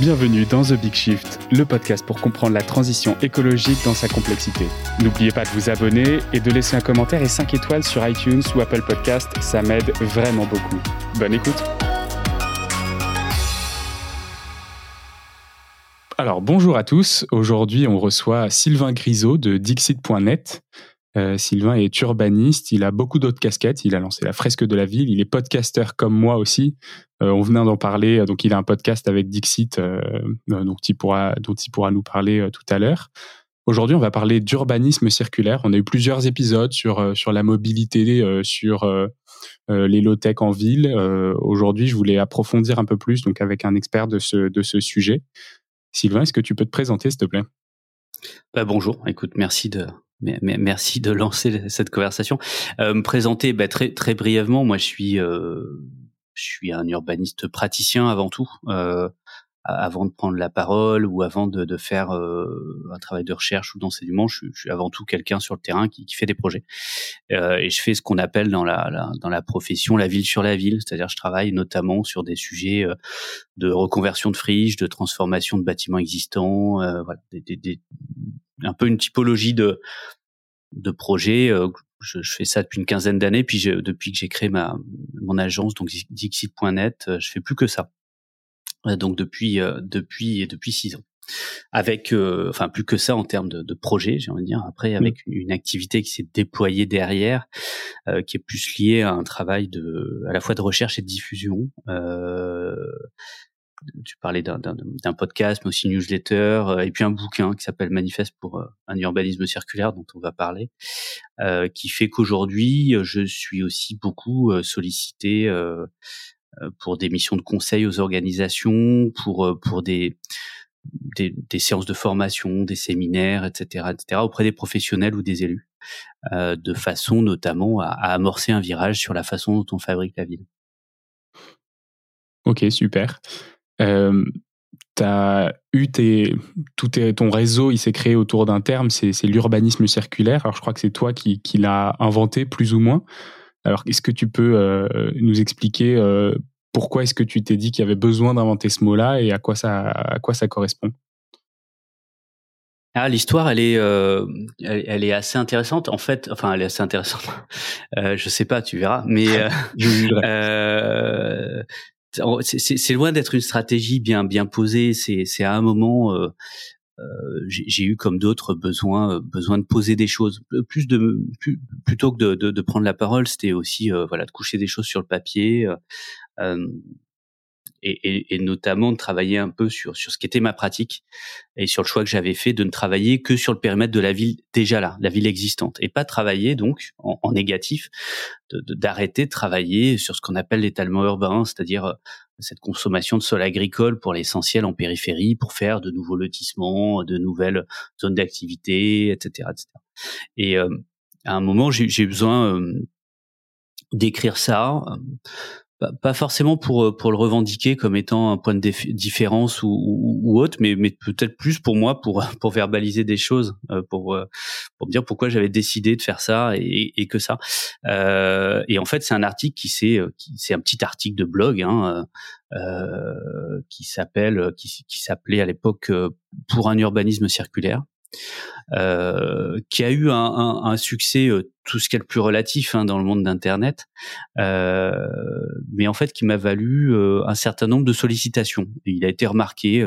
Bienvenue dans The Big Shift, le podcast pour comprendre la transition écologique dans sa complexité. N'oubliez pas de vous abonner et de laisser un commentaire et 5 étoiles sur iTunes ou Apple Podcast, ça m'aide vraiment beaucoup. Bonne écoute Alors bonjour à tous, aujourd'hui on reçoit Sylvain Grisot de Dixit.net. Euh, Sylvain est urbaniste, il a beaucoup d'autres casquettes, il a lancé la fresque de la ville, il est podcasteur comme moi aussi. Euh, on venait d'en parler, donc il a un podcast avec Dixit euh, dont, il pourra, dont il pourra nous parler tout à l'heure. Aujourd'hui, on va parler d'urbanisme circulaire. On a eu plusieurs épisodes sur, sur la mobilité, sur les low-tech en ville. Aujourd'hui, je voulais approfondir un peu plus donc avec un expert de ce, de ce sujet. Sylvain, est-ce que tu peux te présenter, s'il te plaît? Bah, Bonjour, écoute, merci de, merci de lancer cette conversation. Euh, me présenter bah, très très brièvement. Moi, je suis euh, je suis un urbaniste praticien avant tout. Euh, avant de prendre la parole ou avant de, de faire euh, un travail de recherche ou d'enseignement, je, je, suis avant tout quelqu'un sur le terrain qui, qui fait des projets. Euh, et je fais ce qu'on appelle dans la, dans la profession la ville sur la ville, c'est-à-dire je travaille notamment sur des sujets euh, de reconversion de friches, de transformation de bâtiments existants, voilà, des, des, un peu une typologie de de projets. Euh, je, je, fais ça depuis une quinzaine d'années, puis depuis que j'ai créé ma mon agence donc Dixit.net, je fais plus que ça. Euh, donc depuis euh, depuis depuis six ans avec euh, enfin plus que ça en termes de, de projet j'ai envie de dire après mmh. avec une, activité qui s'est déployée derrière qui est plus liée à un travail de à la fois de recherche et de diffusion euh, tu parlais d'un podcast mais aussi newsletter et puis un bouquin qui s'appelle Manifeste pour un urbanisme circulaire dont on va parler qui fait qu'aujourd'hui je suis aussi beaucoup sollicité euh, pour des missions de conseil aux organisations, pour euh, pour des, des, séances de formation, des séminaires, etc., etc., auprès des professionnels ou des élus, euh, de façon notamment à, amorcer un virage sur la façon dont on fabrique la ville. Ok, super. Euh, tu as eu tes, tout ton réseau, il s'est créé autour d'un terme, c'est l'urbanisme circulaire. Alors je crois que c'est toi qui, qui l'as inventé plus ou moins. Alors, est-ce que tu peux euh, nous expliquer euh, pourquoi est-ce que tu t'es dit qu'il y avait besoin d'inventer ce mot-là et à quoi ça, à quoi ça correspond? Ah, l'histoire, elle est, euh, elle, est assez intéressante. En fait, enfin, elle est assez intéressante. Euh, je sais pas, tu verras. Mais euh, c'est loin d'être une stratégie bien bien posée. C'est à un moment, euh, j'ai eu comme d'autres besoin euh, besoin de poser des choses euh, plus de plutôt que de, de, de, prendre la parole c'était aussi voilà de coucher des choses sur le papier et, et, notamment de travailler un peu sur sur ce qu'était ma pratique et sur le choix que j'avais fait de ne travailler que sur le périmètre de la ville déjà là, la ville existante, et pas travailler donc en, négatif, d'arrêter de, travailler sur ce qu'on appelle l'étalement urbain, c'est-à-dire cette consommation de sol agricole pour l'essentiel en périphérie pour faire de nouveaux lotissements, de nouvelles zones d'activité, etc., etc. Et euh, à un moment, j'ai eu besoin euh, d'écrire ça pas forcément pour euh, pour le revendiquer comme étant un point de différence ou, ou, autre, mais mais peut-être plus pour moi pour pour verbaliser des choses, euh, pour euh, pour me dire pourquoi j'avais décidé de faire ça et, et que ça. Euh, et en fait, c'est un article qui c'est c'est un petit article de blog hein, euh, qui s'appelle qui, qui s'appelait à l'époque pour un urbanisme circulaire. Euh, qui a eu un, succès euh, tout ce qui est le plus relatif hein, dans le monde d'Internet, euh, mais en fait qui m'a valu un certain nombre de sollicitations. il a été remarqué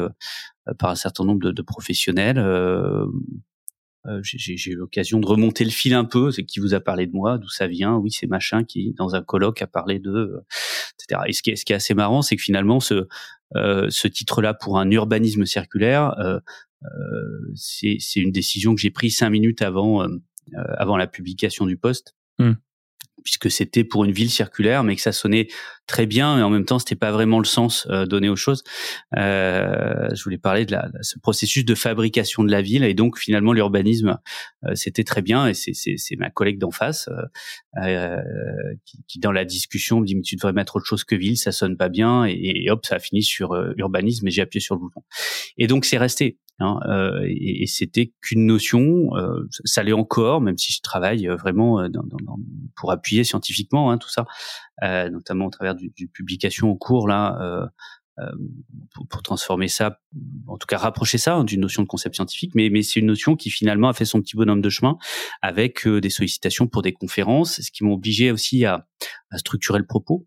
par un certain nombre de, professionnels. j'ai eu l'occasion de remonter le fil un peu, c'est qui vous a parlé de moi, d'où ça vient, oui c'est machin qui dans un colloque a parlé de, etc. Et ce qui est, assez marrant, c'est que finalement ce, titre-là pour un urbanisme circulaire c'est une décision que j'ai prise cinq minutes avant euh, euh, avant la publication du poste. Mmh puisque c'était pour une ville circulaire, mais que ça sonnait très bien, et en même temps, c'était pas vraiment le sens euh, donné aux choses. Euh, je voulais parler de, la, ce processus de fabrication de la ville, et donc finalement l'urbanisme, euh, c'était très bien, et c'est ma collègue d'en face euh, qui, qui, dans la discussion, me dit mais tu devrais mettre autre chose que ville, ça sonne pas bien, et, et hop, ça a fini sur urbanisme, et j'ai appuyé sur le bouton. Et donc c'est resté. Hein, euh, et, c'était qu'une notion, euh, ça l'est encore, même si je travaille vraiment dans, dans, dans, pour appuyer scientifiquement hein, tout ça, euh, notamment au travers du, du publication en cours là pour, transformer ça, en tout cas rapprocher ça hein, d'une notion de concept scientifique, mais, mais c'est une notion qui finalement a fait son petit bonhomme de chemin avec des sollicitations pour des conférences, ce qui m'a obligé aussi à, à structurer le propos.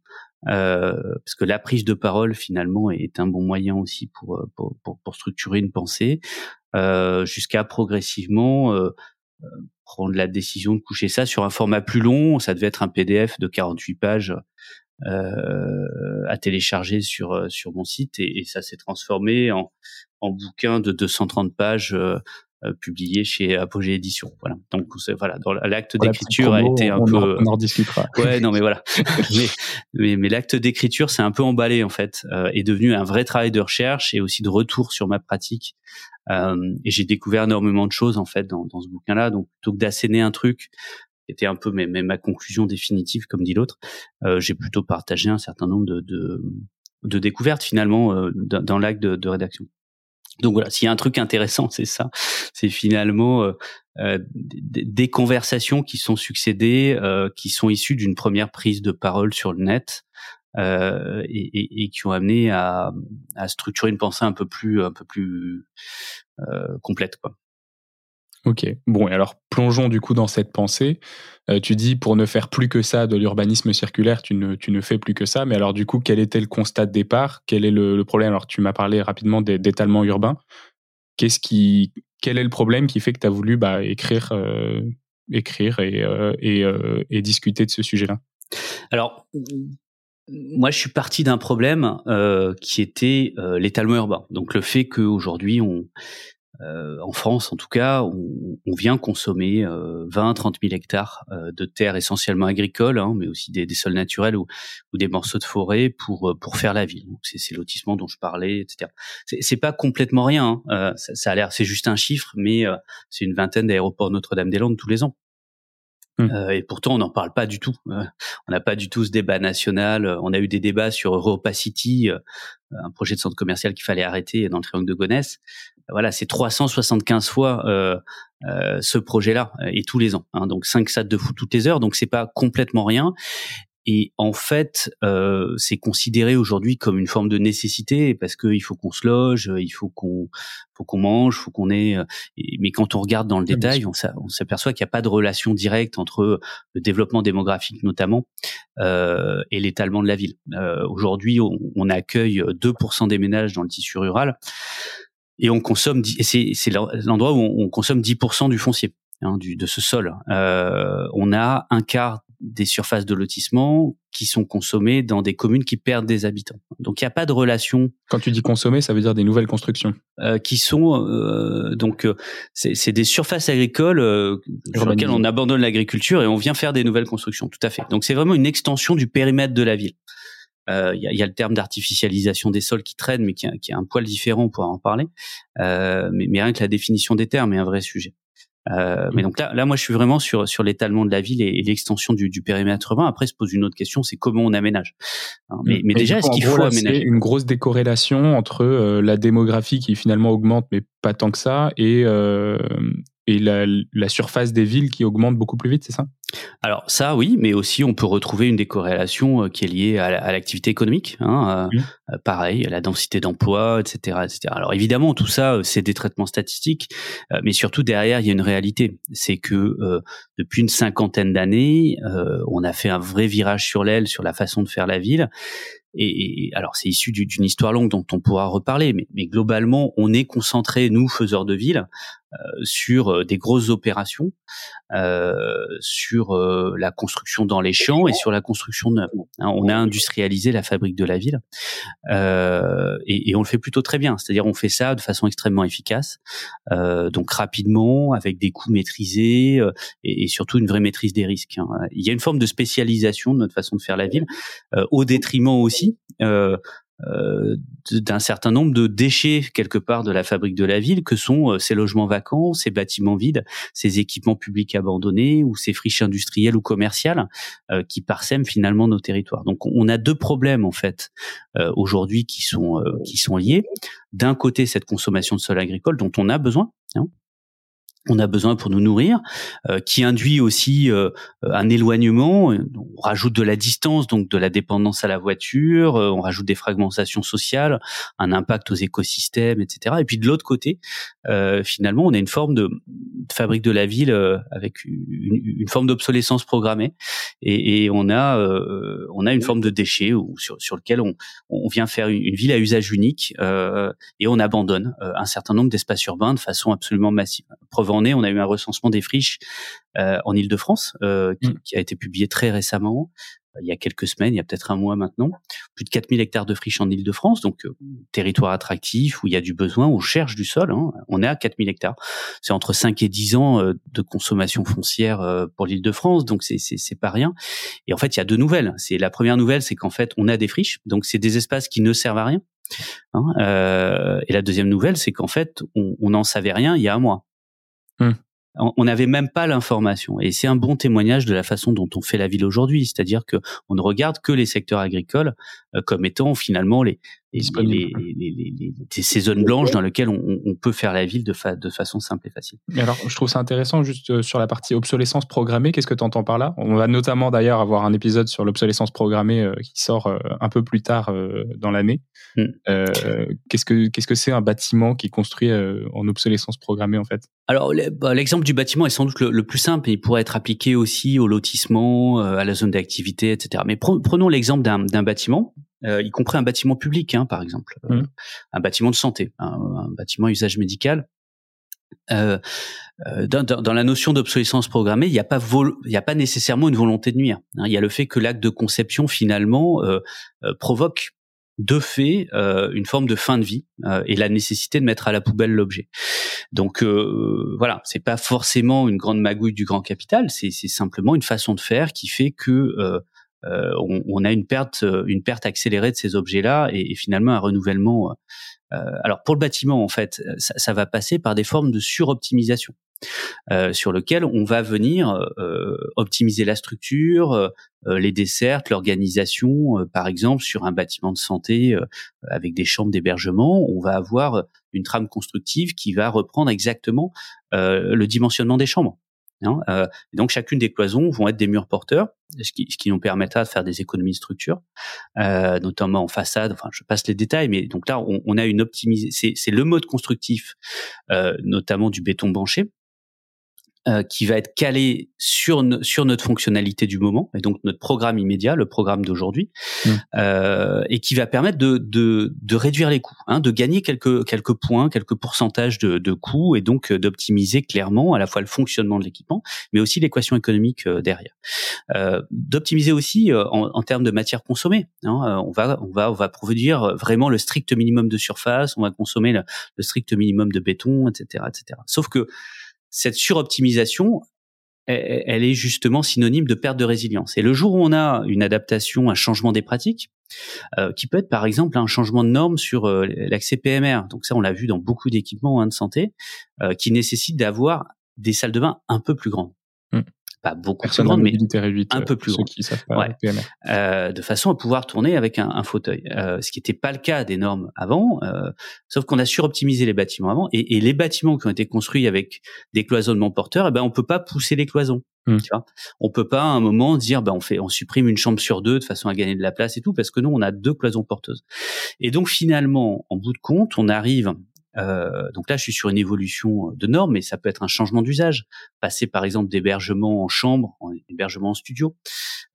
Euh, parce que la prise de parole finalement est un bon moyen aussi pour pour, pour, pour structurer une pensée, euh, jusqu'à progressivement euh, prendre la décision de coucher ça sur un format plus long. Ça devait être un PDF de 48 pages euh, à télécharger sur sur mon site et, et ça s'est transformé en, en bouquin de 230 pages euh, publié chez Apogée Édition. Voilà. Donc voilà, dans l'acte d'écriture a été un on peu. En, on en discutera. Ouais, non, mais voilà. mais, mais, l'acte d'écriture, c'est un peu emballé en fait, euh, est devenu un vrai travail de recherche et aussi de retour sur ma pratique. Euh, et j'ai découvert énormément de choses en fait dans, dans ce bouquin-là. Donc plutôt que d'asséner un truc qui était un peu mais, ma conclusion définitive, comme dit l'autre, euh, j'ai plutôt partagé un certain nombre de, de, de découvertes finalement euh, dans l'acte de, de rédaction. Donc voilà, s'il y a un truc intéressant, c'est ça. C'est finalement euh, euh des, conversations qui sont succédées, euh, qui sont issues d'une première prise de parole sur le net euh, et, et, et, qui ont amené à, à, structurer une pensée un peu plus, un peu plus euh, complète, quoi. Ok. Bon, et alors plongeons du coup dans cette pensée. Euh, tu dis pour ne faire plus que ça de l'urbanisme circulaire, tu ne, tu ne fais plus que ça. Mais alors du coup, quel était le constat de départ? Quel est le, problème? Alors tu m'as parlé rapidement d'étalement urbain. Qu'est-ce qui, quel est le problème qui fait que tu as voulu bah, écrire, euh, écrire et, euh, et, et, discuter de ce sujet-là? Alors, moi, je suis parti d'un problème qui était l'étalement urbain. Donc le fait qu'aujourd'hui on en France en tout cas, on, on vient consommer euh, 20-30 000 hectares euh, de terres essentiellement agricoles, hein, mais aussi des, des sols naturels ou, ou, des morceaux de forêt pour euh, pour faire la ville. C'est ces lotissements dont je parlais, etc. C'est pas complètement rien. Hein. Ça, ça, a l'air, c'est juste un chiffre, mais c'est une vingtaine d'aéroports Notre-Dame-des-Landes tous les ans. Mmh. Euh, et pourtant, on n'en parle pas du tout. on n'a pas du tout ce débat national. On a eu des débats sur Europa City, un projet de centre commercial qu'il fallait arrêter dans le triangle de Gonesse. Voilà, c'est 375 fois euh, euh, ce projet-là et tous les ans. Hein, donc 5 stades de foot toutes les heures. Donc c'est pas complètement rien. Et en fait, euh, c'est considéré aujourd'hui comme une forme de nécessité parce qu'il faut qu'on se loge, il faut qu'on, faut qu'on mange, faut qu'on ait. Euh, mais quand on regarde dans le détail, on, s'aperçoit qu'il n'y a pas de relation directe entre le développement démographique notamment euh, et l'étalement de la ville. Euh, aujourd'hui, on, on, accueille 2% des ménages dans le tissu rural et on consomme. Et c'est, c'est l'endroit où on, consomme 10% du foncier. Hein, du, de ce sol. Euh, on a un quart des surfaces de lotissement qui sont consommées dans des communes qui perdent des habitants. Donc il n'y a pas de relation. Quand tu dis consommer, ça veut dire des nouvelles constructions. Euh, qui sont euh, donc euh, c'est des surfaces agricoles euh, sur lesquelles on abandonne l'agriculture et on vient faire des nouvelles constructions. Tout à fait. Donc c'est vraiment une extension du périmètre de la ville. Euh, il y, a, y, a, le terme d'artificialisation des sols qui traîne, mais qui, qui est un poil différent, on pourra en parler. mais, mais rien que la définition des termes est un vrai sujet. Euh, mais donc là, là, moi, je suis vraiment sur sur l'étalement de la ville et, l'extension du, du, périmètre urbain. Après, se pose une autre question, c'est comment on aménage. Hein, mais, mais déjà, est-ce qu'il faut aménager Une grosse décorrélation entre euh, la démographie qui finalement augmente, mais pas tant que ça, et euh, et la, la, surface des villes qui augmente beaucoup plus vite, c'est ça? Alors ça, oui, mais aussi on peut retrouver une décorrélation euh, qui est liée à l'activité économique. Hein, euh, euh, pareil, la densité d'emploi, etc., etc. Alors évidemment, tout ça, c'est des traitements statistiques, mais surtout derrière, il y a une réalité. C'est que depuis une cinquantaine d'années, on a fait un vrai virage sur l'aile sur la façon de faire la ville. Et, alors c'est issu d'une histoire longue dont on pourra reparler, mais, mais, globalement on est concentré nous faiseurs de ville euh, sur euh, des grosses opérations, euh, sur la construction dans les champs et sur la construction neuve. Hein, on a industrialisé la fabrique de la ville et, et, on le fait plutôt très bien. C'est-à-dire on fait ça de façon extrêmement efficace, donc rapidement avec des coûts maîtrisés et, et, surtout une vraie maîtrise des risques. Hein. Il y a une forme de spécialisation de notre façon de faire la ville, au détriment aussi euh, d'un certain nombre de déchets quelque part de la fabrique de la ville que sont euh, ces logements vacants, ces bâtiments vides, ces équipements publics abandonnés ou ces friches industrielles ou commerciales euh, qui parsèment finalement nos territoires. Donc on a deux problèmes en fait aujourd'hui qui sont qui sont liés. D'un côté cette consommation de sol agricole dont on a besoin, hein, on a besoin pour nous nourrir, euh, qui induit aussi euh, un éloignement. On rajoute de la distance, donc de la dépendance à la voiture. Euh, on rajoute des fragmentations sociales, un impact aux écosystèmes, etc. Et puis de l'autre côté, finalement, on a une forme de, fabrique de la ville avec une, forme d'obsolescence programmée, et, on a on a une forme de déchet sur, lequel on, on vient faire une ville à usage unique et on abandonne un certain nombre d'espaces urbains de façon absolument massive on a eu un recensement des friches euh, en Ile-de-France euh, mm. qui, a été publié très récemment il y a quelques semaines, il y a peut-être un mois maintenant, plus de 4000 hectares de friches en Ile-de-France, donc euh, territoire attractif où il y a du besoin, on cherche du sol, hein. on est à 4000 hectares. C'est entre 5 et 10 ans de consommation foncière pour l'Île-de-France, donc c'est c'est pas rien. Et en fait, il y a deux nouvelles. C'est la première nouvelle, c'est qu'en fait, on a des friches, donc c'est des espaces qui ne servent à rien. Hein. et la deuxième nouvelle, c'est qu'en fait, on n'en savait rien il y a un mois. Hmm. On n'avait même pas l'information, et c'est un bon témoignage de la façon dont on fait la ville aujourd'hui, c'est-à-dire que on ne regarde que les secteurs agricoles euh, comme étant finalement les, ces zones blanches dans lesquelles on, peut faire la ville de, de façon simple et facile. alors, je trouve ça intéressant juste euh, sur la partie obsolescence programmée. Qu'est-ce que tu entends par là? On va notamment d'ailleurs avoir un épisode sur l'obsolescence programmée euh, qui sort un peu plus tard dans l'année. Hmm. qu'est-ce que qu'est-ce que c'est un bâtiment qui est construit en obsolescence programmée en fait? Alors, bah, l'exemple du bâtiment est sans doute le, plus simple. Il pourrait être appliqué aussi au lotissement, à la zone d'activité, etc. Mais prenons l'exemple d'un bâtiment euh, y compris un bâtiment public, hein, par exemple, euh, mmh. un bâtiment de santé, un, bâtiment à usage médical. Euh, euh dans, dans, la notion d'obsolescence programmée, il n'y a pas il a pas nécessairement une volonté de nuire. Hein. Il y a le fait que l'acte de conception finalement provoque de fait une forme de fin de vie et la nécessité de mettre à la poubelle l'objet. Donc voilà, c'est pas forcément une grande magouille du grand capital, c'est simplement une façon de faire qui fait que euh, on, on, a une perte, euh, une perte accélérée de ces objets-là et, finalement un renouvellement. Euh, alors pour le bâtiment, en fait, ça, ça, va passer par des formes de suroptimisation. Euh, sur lequel on va venir euh, optimiser la structure, euh, les dessertes, l'organisation. par exemple, sur un bâtiment de santé avec des chambres d'hébergement, on va avoir une trame constructive qui va reprendre exactement le dimensionnement des chambres. Hein, euh, donc chacune des cloisons vont être des murs porteurs, ce qui, ce qui nous permettra de faire des économies de structure, euh, notamment en façade. Enfin, je passe les détails, mais donc là, on, on a une optimisation. C'est le mode constructif, euh, notamment du béton banché, euh, qui va être calé sur sur notre fonctionnalité du moment et donc notre programme immédiat, le programme d'aujourd'hui, mmh. euh, et qui va permettre de, de, de réduire les coûts, hein, de gagner quelques quelques points, quelques pourcentages de, de coûts et donc euh, d'optimiser clairement à la fois le fonctionnement de l'équipement, mais aussi l'équation économique euh, derrière. Euh, d'optimiser aussi en, en, termes de matière consommée. Hein, on va on va on va produire vraiment le strict minimum de surface, on va consommer le, le strict minimum de béton, etc., etc. Sauf que cette suroptimisation, elle est justement synonyme de perte de résilience. Et le jour où on a une adaptation, un changement des pratiques, euh, qui peut être par exemple un changement de norme sur euh, l'accès PMR, donc ça on l'a vu dans beaucoup d'équipements hein, de santé, euh, qui nécessite d'avoir des salles de bain un peu plus grandes. Mmh pas beaucoup plus grande, mais un peu plus grande. Ouais. Euh, de façon à pouvoir tourner avec un, un fauteuil. Euh, ce qui n'était pas le cas des normes avant, euh, sauf qu'on a suroptimisé les bâtiments avant, et, et, les bâtiments qui ont été construits avec des cloisonnements porteurs, eh ben on peut pas pousser les cloisons. Hmm. Tu vois on peut pas à un moment dire ben on fait on supprime une chambre sur deux de façon à gagner de la place et tout parce que nous on a deux cloisons porteuses. Et donc finalement en bout de compte on arrive euh, donc là, je suis sur une évolution de normes, mais ça peut être un changement d'usage. Passer par exemple d'hébergement en chambre, en hébergement en studio,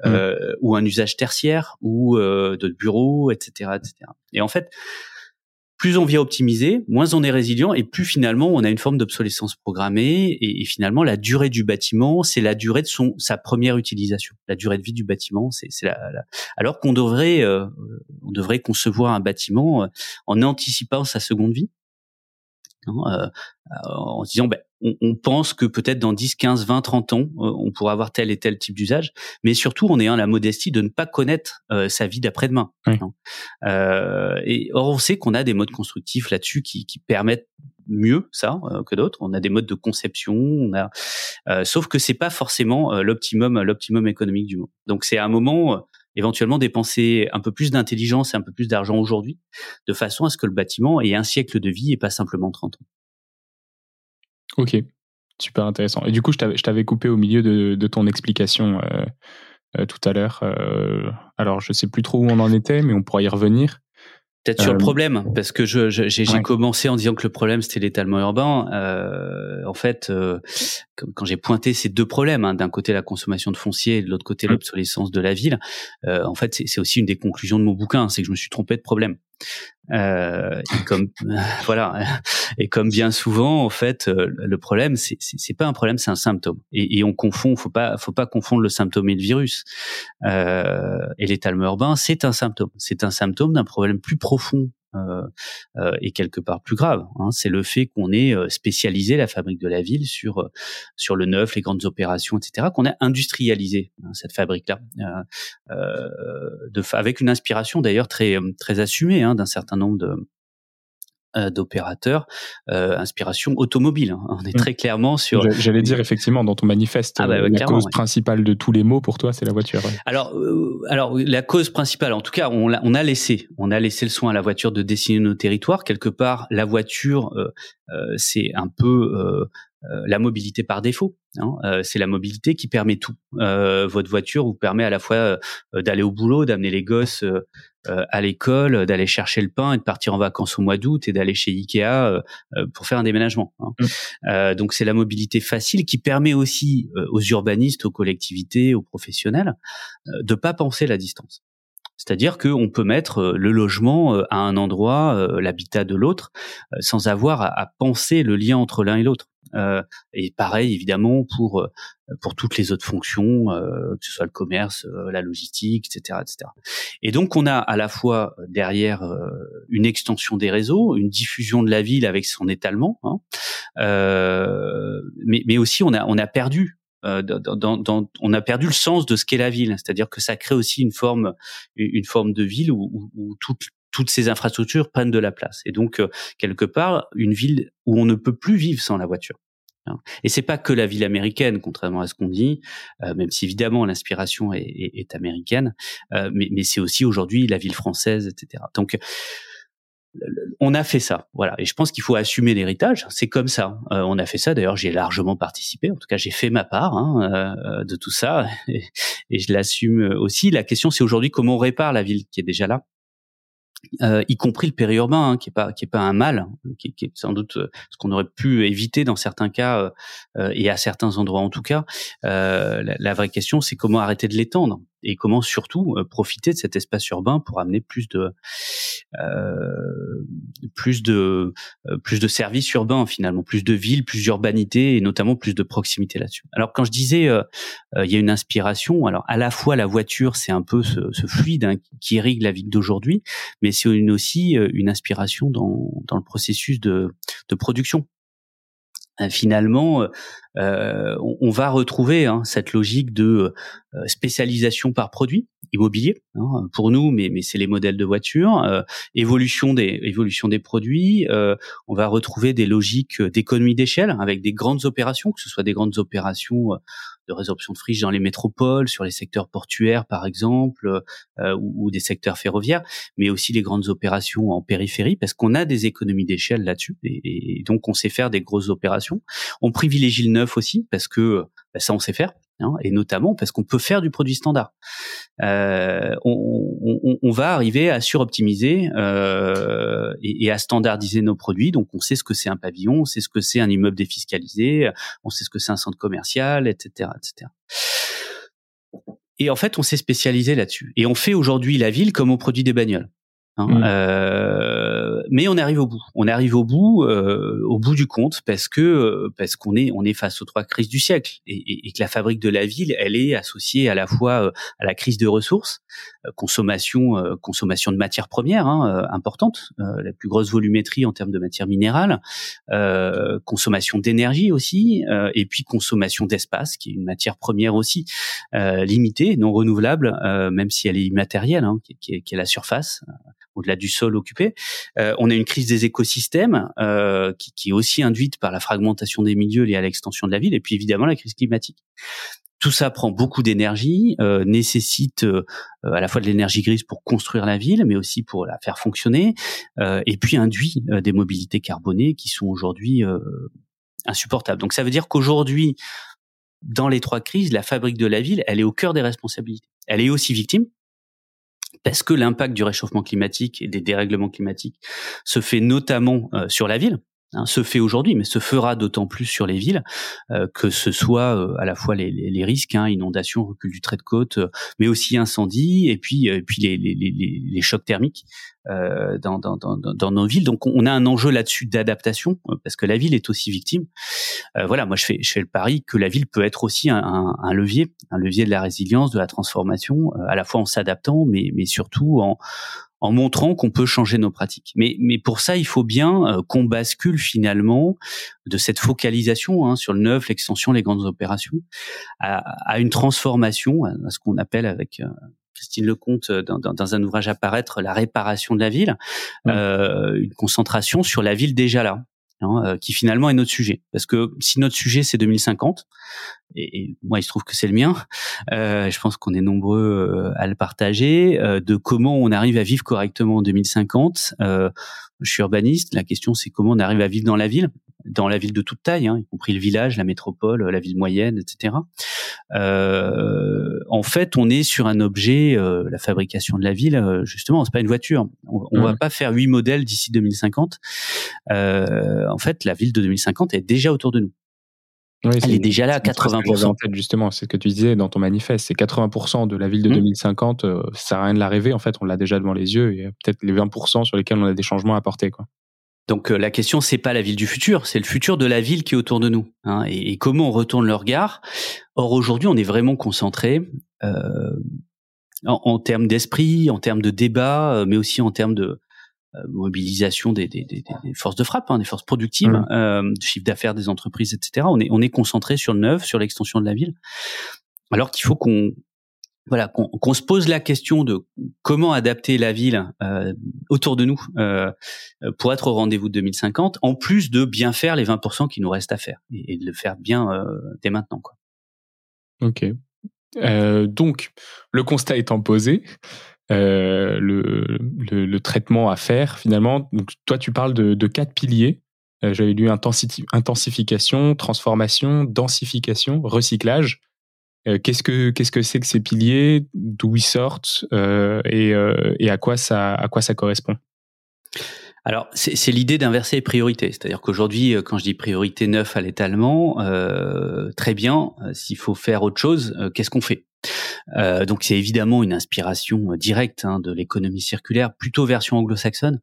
mmh. euh, ou un usage tertiaire, ou euh, de bureau, etc., etc. Et en fait, plus on vient optimiser, moins on est résilient, et plus finalement on a une forme d'obsolescence programmée. Et, finalement, la durée du bâtiment, c'est la durée de son sa première utilisation. La durée de vie du bâtiment, c'est la, alors qu'on devrait euh, on devrait concevoir un bâtiment euh, en anticipant sa seconde vie. Hein, euh, en se disant ben, on, pense que peut-être dans 10, 15, 20, 30 ans, euh, on pourra avoir tel et tel type d'usage, mais surtout on ayant la modestie de ne pas connaître euh, sa vie d'après-demain. Hein. et or on sait qu'on a des modes constructifs là-dessus qui, qui permettent mieux ça que d'autres. On a des modes de conception, on a, sauf que c'est pas forcément l'optimum, l'optimum économique du monde. Donc c'est un moment éventuellement dépenser un peu plus d'intelligence et un peu plus d'argent aujourd'hui, de façon à ce que le bâtiment ait un siècle de vie et pas simplement 30 ans. Ok. Super intéressant. Et du coup, je t'avais coupé au milieu de, ton explication tout à l'heure. alors, je sais plus trop où on en était, mais on pourra y revenir. Peut-être sur le euh, problème, parce que je, j'ai commencé en disant que le problème c'était l'étalement urbain. Euh, en fait, euh, quand j'ai pointé ces deux problèmes, hein, d'un côté la consommation de foncier et de l'autre côté l'obsolescence de la ville, euh, en fait c'est aussi une des conclusions de mon bouquin, c'est que je me suis trompé de problème. Euh, et comme voilà, et comme bien souvent, en fait, euh, le problème, c'est c'est pas un problème, c'est un symptôme. Et, et, on confond, faut pas, faut pas confondre le symptôme et le virus. Euh, et l'étalement urbain, c'est un symptôme. C'est un symptôme d'un problème plus profond euh, euh, et quelque part plus grave. Hein, c'est le fait qu'on ait euh, spécialisé la fabrique de la ville sur sur le neuf, les grandes opérations, etc. Qu'on a industrialisé hein, cette fabrique-là, avec une inspiration d'ailleurs très très assumée hein, d'un certain nombre de d'opérateurs, euh, inspiration automobile. Hein. On est mmh. très clairement sur. J'allais dire effectivement dans ton manifeste, ah bah, la cause principale de tous les maux pour toi, c'est la voiture. Alors, euh, alors la cause principale, en tout cas, on a, on a laissé, on a laissé le soin à la voiture de dessiner nos territoires. Quelque part, la voiture, c'est un peu la mobilité par défaut. Hein. c'est la mobilité qui permet tout. votre voiture vous permet à la fois d'aller au boulot, d'amener les gosses euh, à l'école, d'aller chercher le pain et de partir en vacances au mois d'août et d'aller chez Ikea euh, euh, pour faire un déménagement. Hein. Mmh. donc c'est la mobilité facile qui permet aussi aux urbanistes, aux collectivités, aux professionnels de pas penser la distance. C'est-à-dire qu'on peut mettre le logement à un endroit, l'habitat de l'autre, sans avoir à, penser le lien entre l'un et l'autre. Euh, et pareil, évidemment, pour euh, pour toutes les autres fonctions, euh, que ce soit le commerce, la logistique, etc., etc. Et donc, on a à la fois derrière une extension des réseaux, une diffusion de la ville avec son étalement, hein, mais, mais aussi on a on a perdu dans, dans, on a perdu le sens de ce qu'est la ville, c'est-à-dire que ça crée aussi une forme, une forme de ville où, où, où toute, toutes ces infrastructures prennent de la place. Et donc, quelque part, une ville où on ne peut plus vivre sans la voiture. Hein. Et c'est pas que la ville américaine, contrairement à ce qu'on dit, euh, même si évidemment l'inspiration est, est, américaine, euh, mais, mais c'est aussi aujourd'hui la ville française, etc. Donc on a fait ça, voilà. Et je pense qu'il faut assumer l'héritage. C'est comme ça. Euh, on a fait ça. D'ailleurs, j'ai largement participé. En tout cas, j'ai fait ma part hein, de tout ça, et, je l'assume aussi. La question, c'est aujourd'hui comment on répare la ville qui est déjà là euh, y compris le périurbain, hein, qui est pas qui est pas un mal, hein, qui, est sans doute euh, ce qu'on aurait pu éviter dans certains cas euh, euh et à certains endroits en tout cas. Euh, la, vraie question, c'est comment arrêter de l'étendre et comment surtout profiter de cet espace urbain pour amener plus de plus de plus de services urbains finalement, plus de villes, plus d'urbanité et notamment plus de proximité là-dessus. Alors quand je disais il y a une inspiration, alors à la fois la voiture, c'est un peu ce, ce fluide hein, qui irrigue la ville d'aujourd'hui, mais c'est aussi euh, une inspiration dans, dans le processus de, de production. Euh, finalement, euh, on, va retrouver hein, cette logique de spécialisation par produit immobilier hein, pour nous, mais, mais c'est les modèles de voitures, évolution des évolution des produits. on va retrouver des logiques d'économie d'échelle avec des grandes opérations, que ce soit des grandes opérations de résorption de friches dans les métropoles, sur les secteurs portuaires par exemple, euh, ou, des secteurs ferroviaires, mais aussi les grandes opérations en périphérie, parce qu'on a des économies d'échelle là-dessus, et, donc on sait faire des grosses opérations. On privilégie le neuf aussi, parce que bah, ça on sait faire. Hein, et notamment parce qu'on peut faire du produit standard. Euh, on, on, va arriver à suroptimiser euh, et, à standardiser nos produits. Donc, on sait ce que c'est un pavillon, on sait ce que c'est un immeuble défiscalisé, on sait ce que c'est un centre commercial, etc., etc. Et en fait, on s'est spécialisé là-dessus. Et on fait aujourd'hui la ville comme au produit des bagnoles. Hein, mmh. euh, mais on arrive au bout. On arrive au bout, euh, au bout du compte, parce que euh, parce qu'on est on est face aux trois crises du siècle et, et, et, que la fabrique de la ville, elle est associée à la fois euh, à la crise de ressources, euh, consommation consommation de matières premières hein, importante, la plus grosse volumétrie en termes de matières minérales, consommation d'énergie aussi, et puis consommation d'espace, qui est une matière première aussi limitée, non renouvelable, même si elle est immatérielle, hein, qui, qui, est, qui est la surface au-delà du sol occupé. Euh, on a une crise des écosystèmes euh, qui, qui, est aussi induite par la fragmentation des milieux liée à l'extension de la ville, et puis évidemment la crise climatique. Tout ça prend beaucoup d'énergie, euh, nécessite euh, à la fois de l'énergie grise pour construire la ville, mais aussi pour la faire fonctionner, euh, et puis induit des mobilités carbonées qui sont aujourd'hui insupportable. Donc ça veut dire qu'aujourd'hui, dans les trois crises, la fabrique de la ville, elle est au cœur des responsabilités. Elle est aussi victime parce que l'impact du réchauffement climatique et des dérèglements climatiques se fait notamment euh, sur la ville. Hein, se fait aujourd'hui, mais se fera d'autant plus sur les villes, euh, que ce soit euh, à la fois les, les, les risques, hein, inondations, recul du trait de côte, mais aussi incendies, et puis, et puis les, les, chocs thermiques euh, dans, dans, dans, dans, nos villes. Donc on a un enjeu là-dessus d'adaptation, parce que la ville est aussi victime. voilà, moi je fais, je fais le pari que la ville peut être aussi un, un, un levier, un levier de la résilience, de la transformation, à la fois en s'adaptant, mais, mais surtout en en montrant qu'on peut changer nos pratiques. Mais, mais pour ça, il faut bien euh, qu'on bascule finalement de cette focalisation hein, sur le neuf, l'extension, les grandes opérations, à, à une transformation, à ce qu'on appelle avec euh, Christine Lecomte euh, dans, dans, un ouvrage à paraître, la réparation de la ville, euh, une concentration sur la ville déjà là. Hein, euh, qui finalement est notre sujet. Parce que si notre sujet c'est 2050, et, moi il se trouve que c'est le mien, euh, je pense qu'on est nombreux euh, à le partager, euh, de comment on arrive à vivre correctement en 2050. je suis urbaniste, la question c'est comment on arrive à vivre dans la ville dans la ville de toute taille, hein, y compris le village, la métropole, la ville moyenne, etc. Euh, en fait, on est sur un objet, euh, la fabrication de la ville, euh, justement, c'est pas une voiture. On, on va mmh. pas faire huit modèles d'ici 2050. Euh, en fait, la ville de 2050 est déjà autour de nous. Elle est, déjà là à 80%. En fait, justement, c'est ce que tu disais dans ton manifeste, c'est 80% de la ville de 2050, mmh. ça sert à rien de la rêver, en fait, on l'a déjà devant les yeux, et peut-être les 20% sur lesquels on a des changements à apporter. Quoi. Donc euh, la question c'est pas la ville du futur, c'est le futur de la ville qui est autour de nous. Hein, et, comment on retourne le regard. Or aujourd'hui on est vraiment concentré euh, en, termes d'esprit, en termes de débat, euh, mais aussi en termes de mobilisation des, des, des, des, forces de frappe, hein, des forces productives, mmh. de chiffre d'affaires des entreprises, etc. On est on est concentré sur le neuf, sur l'extension de la ville, alors qu'il faut qu'on voilà, qu'on se pose la question de comment adapter la ville euh, autour de nous euh, pour être au rendez-vous de 2050, en plus de bien faire les 20% qui nous restent à faire et, de le faire bien euh, dès maintenant. Quoi. Ok. donc, le constat étant posé, le, traitement à faire finalement, toi tu parles de quatre piliers. J'avais lu intensification, transformation, densification, recyclage. Euh, qu'est-ce que qu'est-ce que c'est que ces piliers, d'où ils sortent? Euh, et, euh, et à quoi ça à quoi ça correspond? Alors, c'est l'idée d'inverser les priorités. C'est-à-dire qu'aujourd'hui, quand je dis priorité neuf à l'étalement, euh, très bien, s'il faut faire autre chose, qu'est-ce qu'on fait? Euh, Donc, c'est évidemment une inspiration directe hein, de l'économie circulaire, plutôt version anglo-saxonne.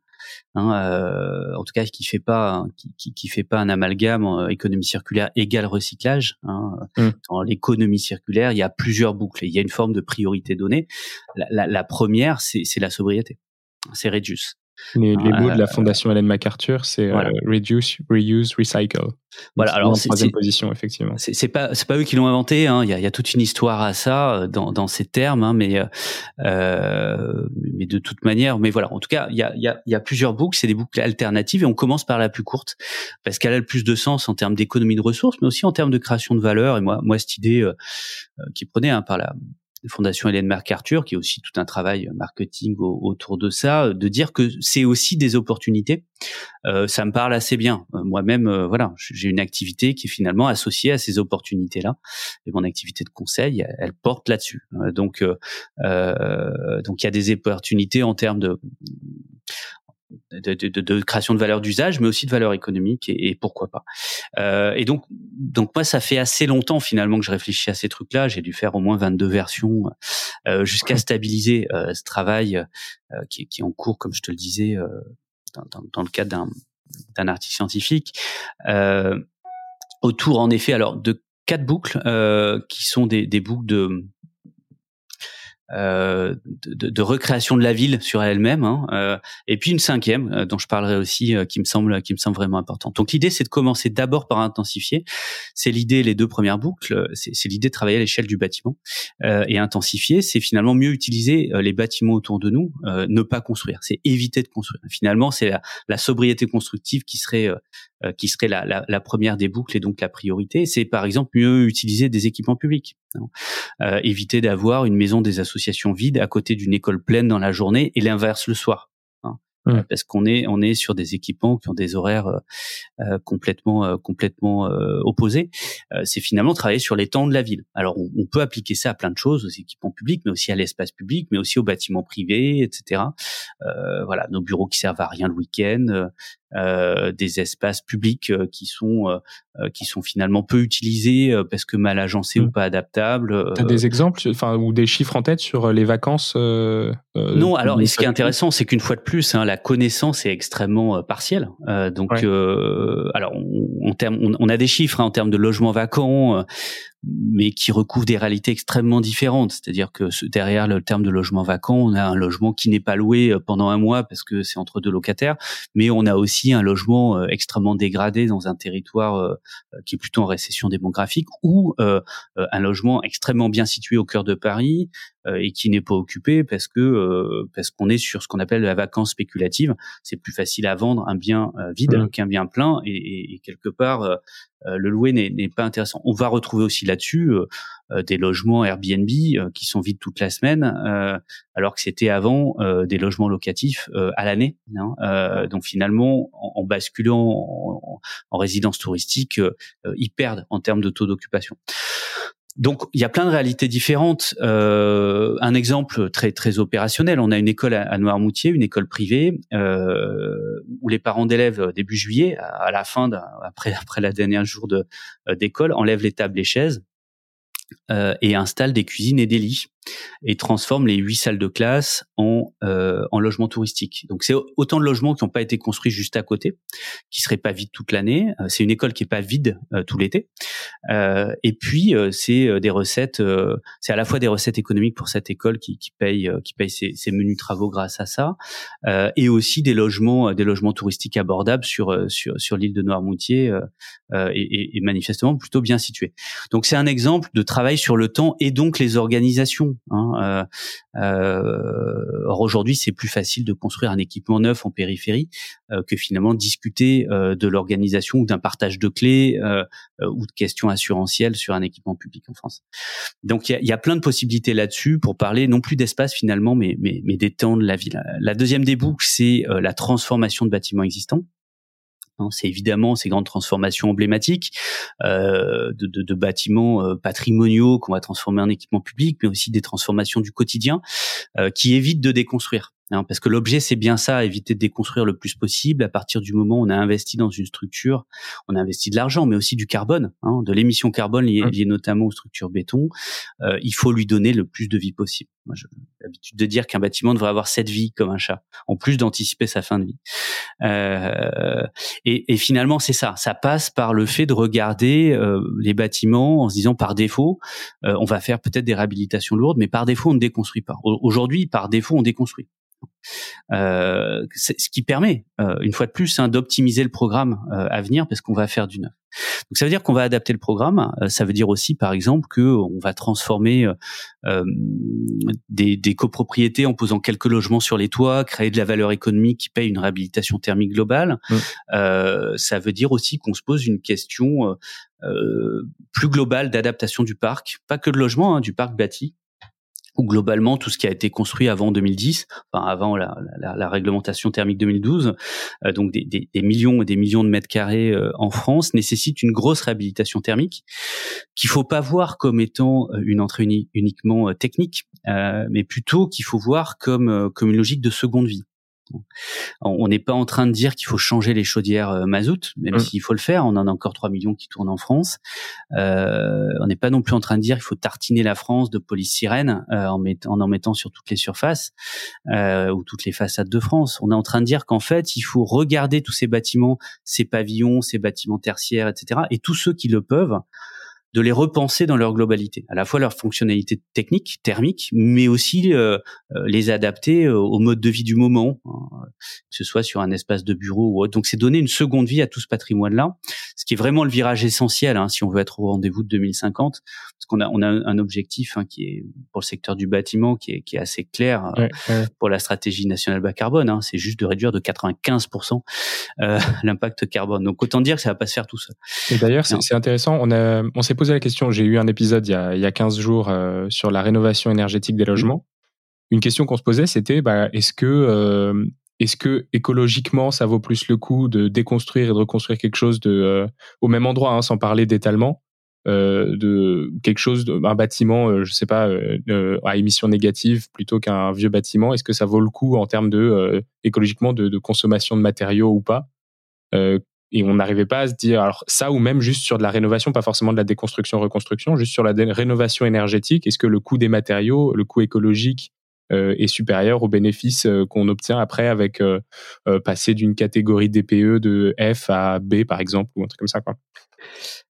Hein, euh, en tout cas qui fait pas qui, qui, fait pas un amalgame euh, économie circulaire égale recyclage. Hein. Mmh. Dans l'économie circulaire, il y a plusieurs boucles. il y a une forme de priorité donnée. La, la, la première, c'est la sobriété, c'est Reduce. Les, les mots de la euh, Fondation Hélène MacArthur, c'est euh, reduce, reuse, recycle. Voilà. alors c'est troisième position effectivement. C'est pas c'est pas eux qui l'ont inventé. Hein. Il y a, y a toute une histoire à ça euh, dans, dans ces termes, hein, mais euh, mais de toute manière, mais voilà. En tout cas, il y a il y a, y a plusieurs boucles. C'est des boucles alternatives et on commence par la plus courte parce qu'elle a le plus de sens en termes d'économie de ressources, mais aussi en termes de création de valeur. Et moi moi cette idée euh, qui prenait hein, par la Fondation Hélène MacArthur, qui est aussi tout un travail marketing autour de ça, de dire que c'est aussi des opportunités. Euh, ça me parle assez bien. Euh, moi-même, euh, voilà, j'ai une activité qui est finalement associée à ces opportunités-là. Et mon activité de conseil, elle, porte là-dessus. donc, donc il y a des opportunités en termes de de, de, de, création de valeur d'usage, mais aussi de valeur économique et, et pourquoi pas. Euh, et donc, donc moi, ça fait assez longtemps finalement que je réfléchis à ces trucs-là. J'ai dû faire au moins 22 versions euh, jusqu'à stabiliser euh, ce travail euh, qui, qui, est en cours, comme je te le disais, euh, dans, dans, dans, le cadre d'un, d'un article scientifique. autour, en effet, alors de quatre boucles qui sont des, des boucles de euh, de, de, recréation de la ville sur elle-même, hein, euh, et puis une cinquième euh, dont je parlerai aussi, qui me semble qui me semble vraiment importante. Donc l'idée c'est de commencer d'abord par intensifier. C'est l'idée les deux premières boucles, c'est l'idée de travailler à l'échelle du bâtiment et intensifier, c'est finalement mieux utiliser les bâtiments autour de nous, ne pas construire, c'est éviter de construire. Finalement c'est la, la, sobriété constructive qui serait qui serait la, la, la, première des boucles et donc la priorité. C'est par exemple mieux utiliser des équipements publics, hein. éviter d'avoir une maison des associations vide à côté d'une école pleine dans la journée et l'inverse le soir. Hein. mmh. parce qu'on est on est sur des équipements qui ont des horaires complètement complètement opposés. c'est finalement travailler sur les temps de la ville. Alors on, on, peut appliquer ça à plein de choses, aux équipements publics, mais aussi à l'espace public, mais aussi aux bâtiments privés, etc. voilà, nos bureaux qui servent à rien le week-end, euh, des espaces publics euh, qui sont euh, qui sont finalement peu utilisés parce que mal agencés ou mm. pas adaptables. T'as des exemples, enfin ou des chiffres en tête sur les vacances Non, alors ce qui est intéressant, c'est qu'une fois de plus, hein, la connaissance est extrêmement partielle. donc, alors on, on, on, a des chiffres hein, en termes de logements vacants mais qui recouvre des réalités extrêmement différentes. C'est-à-dire que derrière le terme de logement vacant, on a un logement qui n'est pas loué euh, pendant un mois parce que c'est entre deux locataires, mais on a aussi un logement euh, extrêmement dégradé dans un territoire euh, qui est plutôt en récession démographique ou un logement extrêmement bien situé au cœur de Paris et qui n'est pas occupé parce que parce qu'on est sur ce qu'on appelle la vacance spéculative. C'est plus facile à vendre un bien vide mmh. qu'un bien plein et, et quelque part euh, le louer n'est pas intéressant. On va retrouver aussi là-dessus euh, euh, des logements Airbnb qui sont vides toute la semaine, alors que c'était avant des logements locatifs à l'année. Hein. donc finalement, en, basculant en, résidence touristique, ils perdent en termes de taux d'occupation. Donc il y a plein de réalités différentes. Euh, un exemple très très opérationnel, on a une école à, Noirmoutier, une école privée euh, où les parents d'élèves euh, début juillet, à, la fin après après la dernière jour d'école, enlèvent les tables, les chaises et installent des cuisines et des lits et transforme les huit salles de classe en, euh, en logements touristiques. Donc c'est autant de logements qui n'ont pas été construits juste à côté, qui seraient pas vides toute l'année. Euh, c'est une école qui est pas vide euh, tout l'été. Euh, et puis euh, c'est des recettes, c'est à la fois des recettes économiques pour cette école qui, qui paye qui paye ses, ses, menus travaux grâce à ça, et aussi des logements des logements touristiques abordables sur sur sur l'île de Noirmoutier et, et manifestement plutôt bien situés. Donc c'est un exemple de travail sur le temps et donc les organisations Hein, euh, euh, or aujourd'hui, c'est plus facile de construire un équipement neuf en périphérie euh, que finalement discuter de l'organisation ou d'un partage de clés ou de questions assurantielles sur un équipement public en France. Donc il y a, plein de possibilités là-dessus pour parler non plus d'espace finalement, mais, mais, mais des temps de la ville. La deuxième des boucles, c'est la transformation de bâtiments existants. Hein, c'est évidemment ces grandes transformations emblématiques euh, de, bâtiments euh, patrimoniaux qu'on va transformer en équipement public, mais aussi des transformations du quotidien euh, qui évitent de déconstruire. Hein, parce que l'objet, c'est bien ça, éviter de déconstruire le plus possible. À partir du moment où on a investi dans une structure, on a investi de l'argent, mais aussi du carbone, hein, de l'émission carbone liée, mmh. notamment aux structures béton. Euh, il faut lui donner le plus de vie possible. Moi, j'ai l'habitude de dire qu'un bâtiment devrait avoir cette vie comme un chat, en plus d'anticiper sa fin de vie. Euh, et, et, finalement, c'est ça. Ça passe par le fait de regarder euh, les bâtiments en se disant par défaut, euh, on va faire peut-être des réhabilitations lourdes, mais par défaut, on ne déconstruit pas. Aujourd'hui, par défaut, on déconstruit. Euh, ce qui permet, euh, une fois de plus, hein, d'optimiser le programme euh, à venir parce qu'on va faire du neuf. Donc ça veut dire qu'on va adapter le programme. ça veut dire aussi, par exemple, que on va transformer des, des, copropriétés en posant quelques logements sur les toits, créer de la valeur économique qui paye une réhabilitation thermique globale. Mmh. ça veut dire aussi qu'on se pose une question plus globale d'adaptation du parc, pas que de logement, hein, du parc bâti ou globalement tout ce qui a été construit avant 2010, enfin avant la, réglementation thermique 2012, euh, donc des, millions et des millions de mètres carrés euh, en France, nécessite une grosse réhabilitation thermique qu'il faut pas voir comme étant euh, une entrée uniquement technique, mais plutôt qu'il faut voir comme comme une logique de seconde vie. On n'est pas en train de dire qu'il faut changer les chaudières euh, mazout, même mmh. s'il faut le faire. On en a encore 3 millions qui tournent en France. Euh, on n'est pas non plus en train de dire qu'il faut tartiner la France de police sirène euh, en, en, en mettant sur toutes les surfaces ou toutes les façades de France. On est en train de dire qu'en fait, il faut regarder tous ces bâtiments, ces pavillons, ces bâtiments tertiaires, etc. Et tous ceux qui le peuvent de les repenser dans leur globalité, à la fois leur fonctionnalité technique, thermique, mais aussi euh, euh, les adapter euh, au mode de vie du moment, hein, que ce soit sur un espace de bureau ou autre. Donc c'est donner une seconde vie à tout ce patrimoine-là, ce qui est vraiment le virage essentiel hein, si on veut être au rendez-vous de 2050, parce qu'on a on a un objectif hein, qui est pour le secteur du bâtiment qui est, qui est assez clair pour la stratégie nationale bas carbone. Hein, c'est juste de réduire de 95% l'impact carbone. Donc autant dire que ça va pas se faire tout seul. Et d'ailleurs c'est intéressant. On a on s'est posé la question, j'ai eu un épisode il y a, il y a 15 jours euh, sur la rénovation énergétique des logements. Une question qu'on se posait, c'était bah, est-ce que, euh, est-ce que écologiquement, ça vaut plus le coup de déconstruire et de reconstruire quelque chose de, au même endroit, hein, sans parler d'étalement? De quelque chose, un bâtiment, je sais pas, à émission négative plutôt qu'un vieux bâtiment Est-ce que ça vaut le coup en termes de écologiquement de, de, consommation de matériaux ou pas? Et on n'arrivait pas à se dire alors ça ou même juste sur de la rénovation, pas forcément de la déconstruction reconstruction, juste sur la rénovation énergétique. Est-ce que le coût des matériaux, le coût écologique euh, est supérieur aux bénéfices euh, qu'on obtient après avec euh, passer d'une catégorie DPE de F à B par exemple ou un truc comme ça quoi.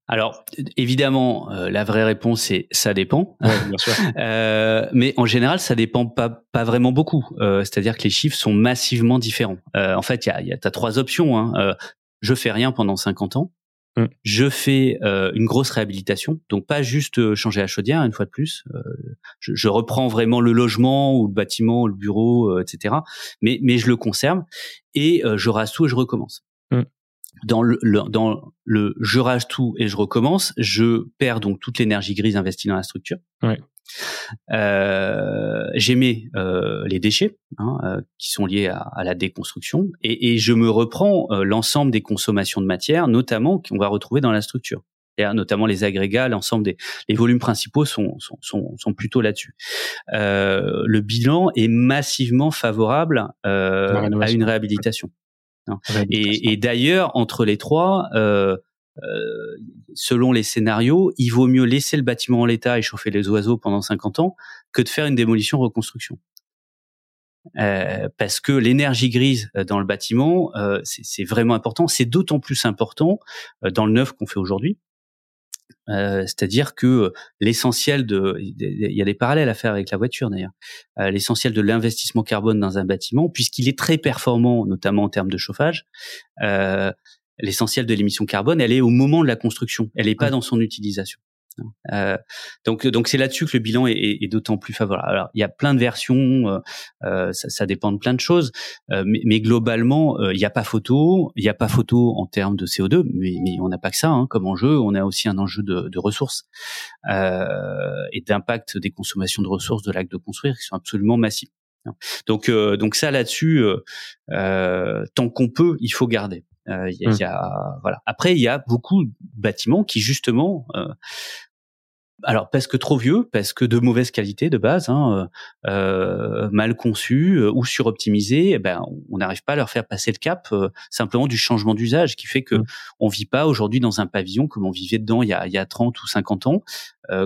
Alors évidemment, la vraie réponse est ça dépend. Ouais, bien sûr. mais en général, ça dépend pas pas vraiment beaucoup. C'est-à-dire que les chiffres sont massivement différents. en fait, il y a, y a as trois options. Hein je fais rien pendant 50 ans. Mm. Je fais euh, une grosse réhabilitation, donc pas juste euh, changer la chaudière une fois de plus. Euh, je, je, reprends vraiment le logement ou le bâtiment, ou le bureau, etc. Mais mais je le conserve et je rase tout et je recommence. Mm. Dans le, dans le je rase tout et je recommence, je perds donc toute l'énergie grise investie dans la structure. Ouais. Euh, j'aimais euh, les déchets hein, euh, qui sont liés à, à la déconstruction et, et, je me reprends euh, l'ensemble des consommations de matière, notamment qu'on va retrouver dans la structure. Et, notamment les agrégats, l'ensemble des les volumes principaux sont, sont, sont, sont plutôt là-dessus. le bilan est massivement favorable à une réhabilitation. Et, et d'ailleurs, entre les trois, euh, selon les scénarios, il vaut mieux laisser le bâtiment en l'état et chauffer les oiseaux pendant 50 ans que de faire une démolition reconstruction. Euh, parce que l'énergie grise euh, dans le bâtiment, euh, c'est vraiment important. C'est d'autant plus important euh, dans le neuf qu'on fait aujourd'hui. C'est-à-dire que l'essentiel de, il y a des parallèles à faire avec la voiture d'ailleurs. l'essentiel de l'investissement carbone dans un bâtiment, puisqu'il est très performant, notamment en termes de chauffage, l'essentiel de l'émission carbone, elle est au moment de la construction, elle n'est pas dans son utilisation. Euh, donc, donc c'est là-dessus que le bilan est, est, d'autant plus favorable. Alors, il y a plein de versions, euh, euh ça, ça, dépend de plein de choses, euh, mais, mais, globalement, euh, il n'y a pas photo. Il n'y a pas photo en termes de CO2, mais, mais on n'a pas que ça hein, comme enjeu. On a aussi un enjeu de, de ressources et d'impact des consommations de ressources de l'acte de construire qui sont absolument massifs. Donc, donc ça là-dessus, tant qu'on peut, il faut garder. Euh, y a, mmh. y a, voilà. Après, il y a beaucoup de bâtiments qui justement euh, alors parce que trop vieux, parce que de mauvaise qualité de base, hein, euh, euh mal conçus euh, ou suroptimisés, eh ben on n'arrive pas à leur faire passer le cap euh, simplement du changement d'usage, qui fait que mmh. on vit pas aujourd'hui dans un pavillon comme on vivait dedans il y a, il y a 30 ou 50 ans,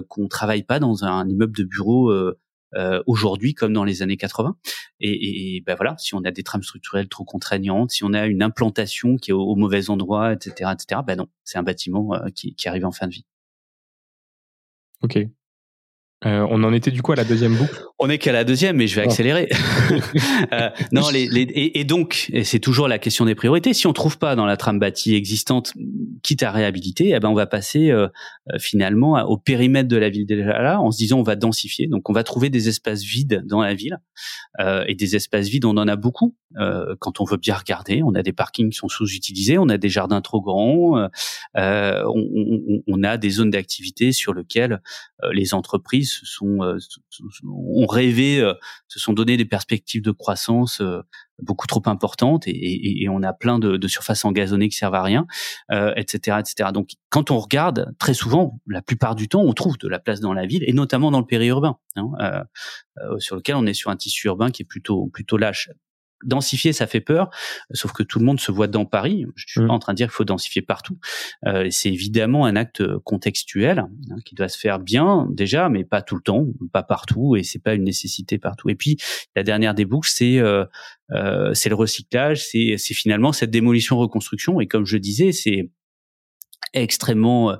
qu'on travaille pas dans un immeuble de bureau euh, aujourd'hui comme dans les années 80. Et, et, ben voilà, si on a des trames structurelles trop contraignantes, si on a une implantation qui est au, mauvais endroit, etc., etc., ben non, c'est un bâtiment euh, qui, qui arrive en fin de vie. Ok. Euh, on en était du coup à la deuxième boucle? On est qu'à la deuxième, mais je vais accélérer. euh, non, les, les, et, et, donc, et c'est toujours la question des priorités. Si on trouve pas dans la trame bâtie existante, quitte à réhabiliter, eh ben on va passer euh, euh, finalement au périmètre de la ville déjà là, en se disant on va densifier. Donc on va trouver des espaces vides dans la ville euh, et des espaces vides, on en a beaucoup. quand on veut bien regarder, on a des parkings qui sont sous-utilisés, on a des jardins trop grands, on, on, on, a des zones d'activité sur lesquelles les entreprises se sont euh, ont rêvé, euh, se sont donné des perspectives de croissance euh, beaucoup trop importantes et, on a plein de, surfaces engazonnées qui servent à rien, etc., etc. Donc, quand on regarde, très souvent, la plupart du temps, on trouve de la place dans la ville et notamment dans le périurbain, hein, sur lequel on est sur un tissu urbain qui est plutôt plutôt lâche densifier, ça fait peur, sauf que tout le monde se voit dans Paris. Je suis pas en train de dire qu'il faut densifier partout. Euh, c'est évidemment un acte contextuel hein, qui doit se faire bien déjà, mais pas tout le temps, pas partout, et c'est pas une nécessité partout. Et puis la dernière des boucles, c'est euh, euh, c'est le recyclage, c'est finalement cette démolition reconstruction. Et comme je disais, c'est extrêmement euh,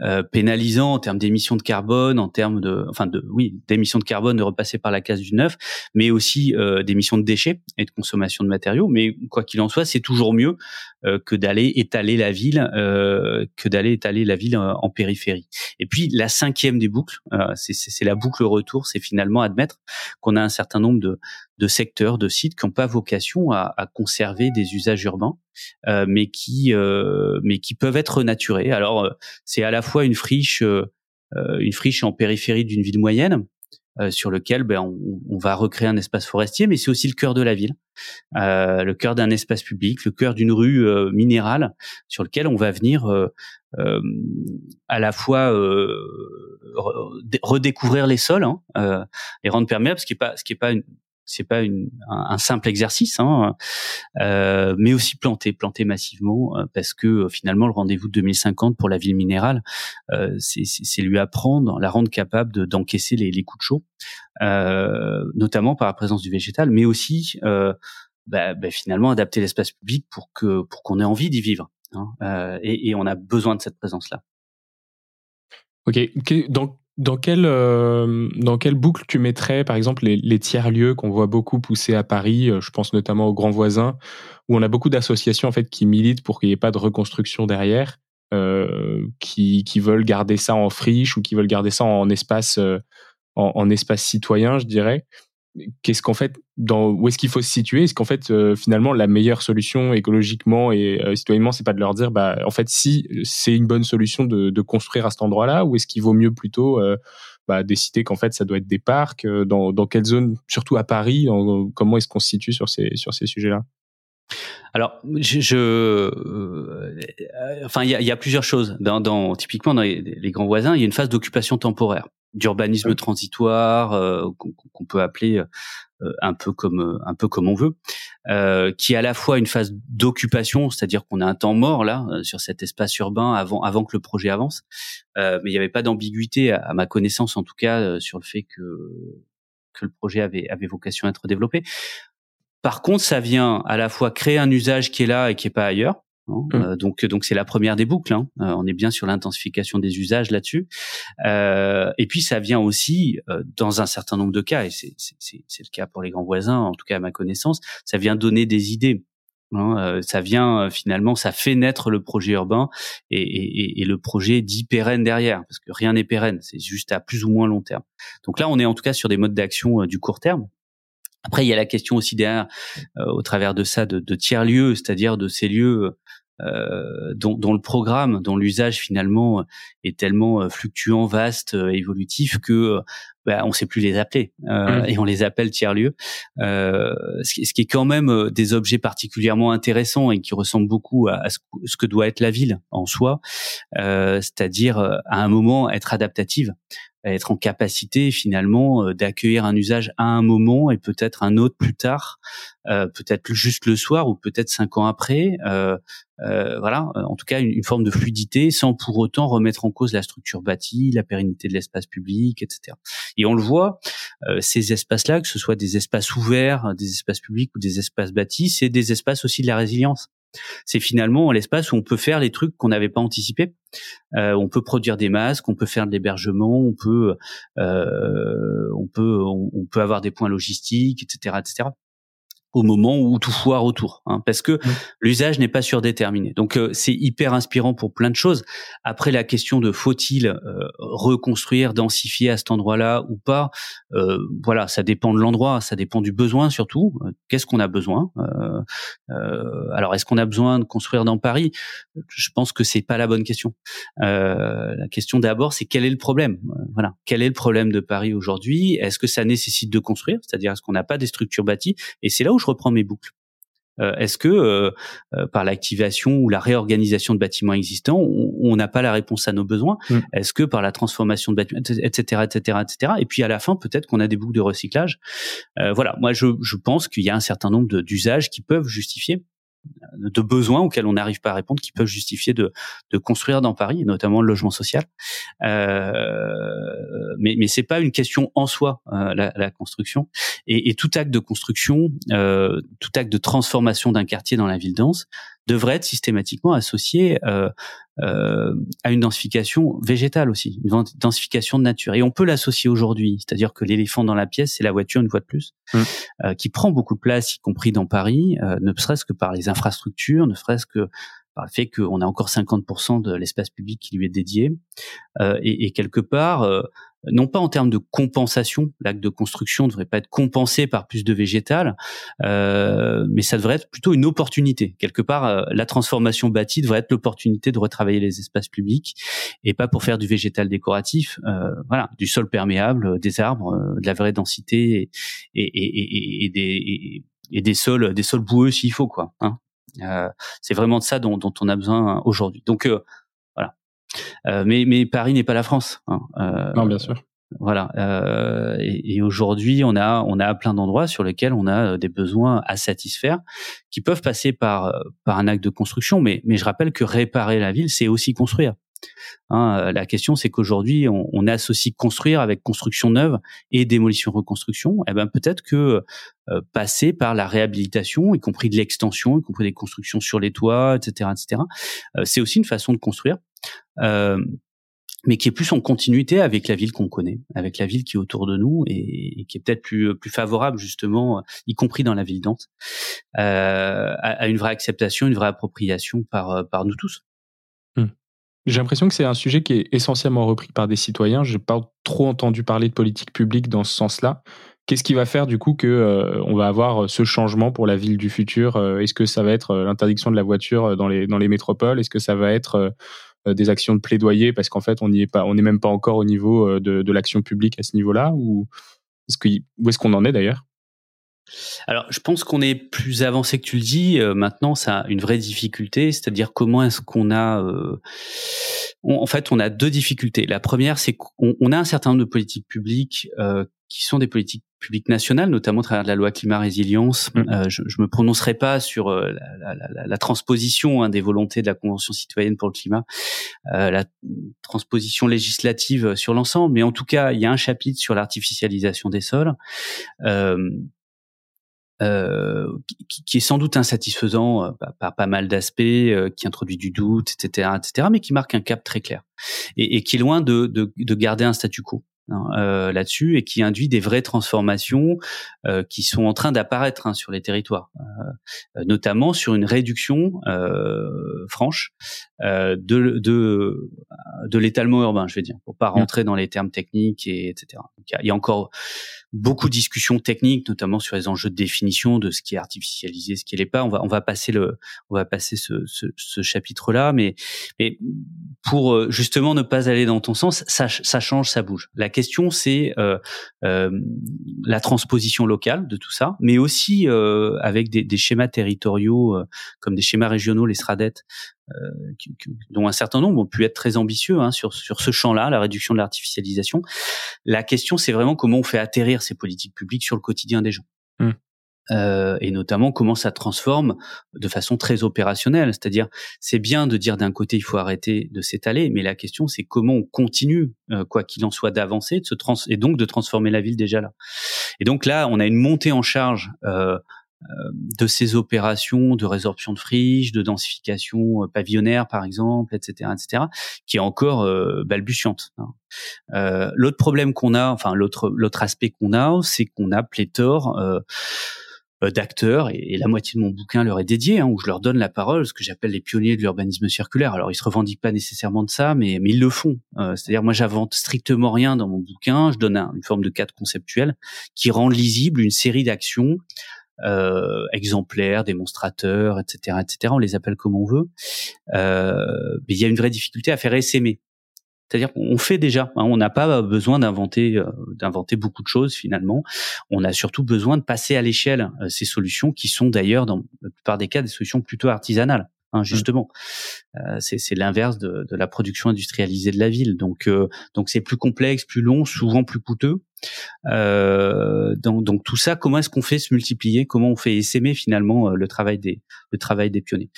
euh, pénalisant en termes d'émissions de carbone, en termes de, enfin de, oui, d'émissions de carbone de repasser par la case du neuf, mais aussi euh, d'émissions de déchets et de consommation de matériaux. Mais quoi qu'il en soit, c'est toujours mieux euh, que d'aller étaler la ville, euh, que d'aller étaler la ville en, périphérie. Et puis la cinquième des boucles, c'est la boucle retour, c'est finalement admettre qu'on a un certain nombre de, de secteurs, de sites qui n'ont pas vocation à, à, conserver des usages urbains, euh, mais qui euh, mais qui peuvent être naturés. Alors euh, c'est à la fois une friche une friche en périphérie d'une ville moyenne sur lequel ben, on, va recréer un espace forestier, mais c'est aussi le cœur de la ville, le cœur d'un espace public, le cœur d'une rue minérale sur lequel on va venir à la fois redécouvrir les sols, hein, les rendre perméables, ce qui est pas, ce qui est pas une, c'est pas un, simple exercice, hein, euh, mais aussi planter, planter massivement, euh, parce que euh, finalement le rendez-vous de 2050 pour la ville minérale, c'est lui apprendre, la rendre capable d'encaisser les, coups de chaud, notamment par la présence du végétal, mais aussi bah, bah, finalement adapter l'espace public pour qu'on ait envie d'y vivre, hein, et, on a besoin de cette présence là. Ok, donc dans quelle, euh, dans quelle boucle tu mettrais, par exemple, les, tiers-lieux qu'on voit beaucoup pousser à Paris euh, Je pense notamment aux grands voisins, où on a beaucoup d'associations en fait qui militent pour qu'il n'y ait pas de reconstruction derrière, euh, qui, qui veulent garder ça en friche ou qui veulent garder ça en espace, euh, en, espace citoyen, je dirais qu'est-ce qu'en fait, où est-ce qu'il faut se situer? Est-ce qu'en fait, euh, finalement, la meilleure solution écologiquement et euh, citoyennement, c'est pas de leur dire, bah, en fait, si c'est une bonne solution de, construire à cet endroit-là, ou est-ce qu'il vaut mieux plutôt euh, bah, décider qu'en fait, ça doit être des parcs euh, dans, quelle zone, surtout à Paris, comment est-ce qu'on se situe sur ces, sur ces sujets-là? Alors, je, euh, enfin, il y a, plusieurs choses. Dans, typiquement dans les, grands voisins, il y a une phase d'occupation temporaire d'urbanisme transitoire euh, qu'on peut appeler euh, un peu comme un peu comme on veut, euh, qui est à la fois une phase d'occupation, c'est-à-dire qu'on a un temps mort là sur cet espace urbain avant avant que le projet avance, mais il n'y avait pas d'ambiguïté à, ma connaissance en tout cas sur le fait que que le projet avait avait vocation à être développé. Par contre, ça vient à la fois créer un usage qui est là et qui est pas ailleurs, Hein, mmh. euh, donc donc c'est la première des boucles. Hein. Euh, on est bien sur l'intensification des usages là-dessus. Euh, et puis ça vient aussi euh, dans un certain nombre de cas, et c'est le cas pour les grands voisins, en tout cas à ma connaissance, ça vient donner des idées. Hein, ça vient finalement, ça fait naître le projet urbain et, et, et le projet dit pérenne derrière, parce que rien n'est pérenne, c'est juste à plus ou moins long terme. Donc là, on est en tout cas sur des modes d'action du court terme, après, il y a la question aussi derrière, au travers de ça, de, de tiers lieux, c'est-à-dire de ces lieux euh, dont, dont, le programme, dont l'usage finalement est tellement euh, fluctuant, vaste, euh, évolutif que bah, on ne sait plus les appeler mmh. et on les appelle tiers lieux. Ce qui, ce, qui, est quand même des objets particulièrement intéressants et qui ressemblent beaucoup à, ce, ce, que doit être la ville en soi, c'est-à-dire à un moment être adaptative être en capacité finalement euh, d'accueillir un usage à un moment et peut-être un autre plus tard, euh, peut-être juste le soir ou peut-être cinq ans après. Euh, euh, voilà, en tout cas une, une, forme de fluidité sans pour autant remettre en cause la structure bâtie, la pérennité de l'espace public, etc. Et on le voit, euh, ces espaces-là, que ce soit des espaces ouverts, des espaces publics ou des espaces bâtis, c'est des espaces aussi de la résilience. C'est finalement l'espace où on peut faire les trucs qu'on n'avait pas anticipés. Euh, on peut produire des masques, on peut faire de l'hébergement, on peut, euh, on peut, on, peut avoir des points logistiques, etc., etc au moment où tout foire autour, hein, parce que l'usage n'est pas surdéterminé. Donc euh, c'est hyper inspirant pour plein de choses. Après la question de faut-il euh, reconstruire, densifier à cet endroit-là ou pas, euh, voilà, ça dépend de l'endroit, ça dépend du besoin surtout. Qu'est-ce qu'on a besoin Alors est-ce qu'on a besoin de construire dans Paris? Je pense que c'est pas la bonne question. la question d'abord, c'est quel est le problème? Voilà, quel est le problème de Paris aujourd'hui? Est-ce que ça nécessite de construire? C'est-à-dire est-ce qu'on n'a pas des structures bâties? Et c'est là où je reprends mes boucles. Euh, est-ce que euh, euh, par l'activation ou la réorganisation de bâtiments existants, on n'a pas la réponse à nos besoins? Mm. Est-ce que par la transformation de bâtiments, etc., etc., etc. Et puis à la fin, peut-être qu'on a des boucles de recyclage? voilà, moi je, je pense qu'il y a un certain nombre d'usages qui peuvent justifier de besoins auxquels on n'arrive pas à répondre qui peuvent justifier de, de construire dans Paris, et notamment le logement social. Euh, mais mais c'est pas une question en soi euh, la, la, construction et, et, tout acte de construction, euh, tout acte de transformation d'un quartier dans la ville dense devrait être systématiquement associé euh, à une densification végétale aussi, une densification de nature. Et on peut l'associer aujourd'hui, c'est-à-dire que l'éléphant dans la pièce, c'est la voiture une fois de plus, mmh. euh, qui prend beaucoup de place, y compris dans Paris, euh, ne serait-ce que par les infrastructures, ne serait-ce que par le fait qu'on a encore 50% de l'espace public qui lui est dédié. Et, et, quelque part, non pas en termes de compensation, l'acte de construction ne devrait pas être compensé par plus de végétal, euh, mais ça devrait être plutôt une opportunité. Quelque part, euh, la transformation bâtie devrait être l'opportunité de retravailler les espaces publics et pas pour faire du végétal décoratif. Euh, voilà, du sol perméable, des arbres, de la vraie densité et, et, et, et des, et, des sols, des sols boueux s'il faut quoi. Hein. C'est vraiment de ça dont, dont on a besoin aujourd'hui. Donc euh, mais, mais Paris n'est pas la France. Hein. Euh, non, bien sûr. Voilà. Euh, et, aujourd'hui, on a on a plein d'endroits sur lesquels on a des besoins à satisfaire, qui peuvent passer par par un acte de construction. Mais mais je rappelle que réparer la ville, c'est aussi construire. Hein, la question, c'est qu'aujourd'hui, on, associe construire avec construction neuve et démolition reconstruction. Et eh ben peut-être que passer par la réhabilitation, y compris de l'extension, y compris des constructions sur les toits, etc., etc. c'est aussi une façon de construire. Euh, mais qui est plus en continuité avec la ville qu'on connaît, avec la ville qui est autour de nous et, qui est peut-être plus favorable justement, y compris dans la ville Dante, euh, à, une vraie acceptation, une vraie appropriation par nous tous. J'ai l'impression que c'est un sujet qui est essentiellement repris par des citoyens. J'ai pas trop entendu parler de politique publique dans ce sens-là. Qu'est-ce qui va faire du coup que euh, on va avoir ce changement pour la ville du futur Est-ce que ça va être l'interdiction de la voiture dans les métropoles? Est-ce que ça va être euh, des actions de plaidoyer? Parce qu'en fait on on n'est même pas encore au niveau euh, de, l'action publique à ce niveau-là ou est-ce où est-ce qu'on en est d'ailleurs? Alors, je pense qu'on est plus avancé que tu le dis. Euh, maintenant, ça a une vraie difficulté, c'est-à-dire comment est-ce qu'on a. en fait, on a deux difficultés. La première, c'est qu'on a un certain nombre de politiques publiques qui sont des politiques publiques nationales, notamment à travers la loi climat résilience. Mm. Euh, je, je me prononcerai pas sur euh, la, la, la, transposition hein, des volontés de la Convention citoyenne pour le climat, euh, la transposition législative sur l'ensemble, mais en tout cas, il y a un chapitre sur l'artificialisation des sols. Euh, euh, qui, qui, est sans doute insatisfaisant euh, par, pas mal d'aspects, qui introduit du doute, etc., etc., mais qui marque un cap très clair et, et qui est loin de, de, de garder un statu quo. Hein, euh, là-dessus et qui induit des vraies transformations euh, qui sont en train d'apparaître hein, sur les territoires, euh, notamment sur une réduction franche de, de, de l'étalement urbain, je vais dire, pour pas mmh. rentrer dans les termes techniques et etc. il y a encore beaucoup de discussions techniques, notamment sur les enjeux de définition de ce qui est artificialisé, ce qui n'est pas. On va on va passer le on va passer ce, ce, ce chapitre-là, mais mais pour euh, justement ne pas aller dans ton sens, ça ça change, ça bouge. La question c'est euh, euh, la transposition locale de tout ça, mais aussi euh, avec des, des, schémas territoriaux euh, comme des schémas régionaux, les SRADET, euh, dont un certain nombre ont pu être très ambitieux hein, sur, sur ce champ-là, la réduction de l'artificialisation. La question, c'est vraiment comment on fait atterrir ces politiques publiques sur le quotidien des gens. Mmh. Euh, et notamment comment ça transforme de façon très opérationnelle. C'est-à-dire, c'est bien de dire d'un côté il faut arrêter de s'étaler, mais la question c'est comment on continue, euh, quoi qu'il en soit, d'avancer, de se trans et donc de transformer la ville déjà là. Et donc là, on a une montée en charge euh, euh, de ces opérations de résorption de friches, de densification euh, pavillonnaire par exemple, etc., etc., qui est encore euh, balbutiante. Hein. Euh, l'autre problème qu'on a, enfin l'autre l'autre aspect qu'on a, c'est qu'on a pléthore euh, d'acteurs et, la moitié de mon bouquin leur est dédié, hein, où je leur donne la parole, ce que j'appelle les pionniers de l'urbanisme circulaire. Alors ils se revendiquent pas nécessairement de ça, mais mais ils le font. C'est-à-dire moi j'invente strictement rien dans mon bouquin, je donne une forme de cadre conceptuel qui rend lisible une série d'actions euh, exemplaires, démonstrateurs, etc., etc. On les appelle comme on veut. Euh, mais il y a une vraie difficulté à faire essaimer. C'est-à-dire qu'on fait déjà. Hein, on n'a pas besoin d'inventer, euh, d'inventer beaucoup de choses finalement. On a surtout besoin de passer à l'échelle euh, ces solutions qui sont d'ailleurs dans la plupart des cas des solutions plutôt artisanales. Hein, mmh. justement. Euh, c'est l'inverse de, de, la production industrialisée de la ville. Donc, euh, donc c'est plus complexe, plus long, souvent plus coûteux. Euh, donc, donc, tout ça, comment est-ce qu'on fait se multiplier? Comment on fait essaimer finalement euh, le travail des le travail des pionniers?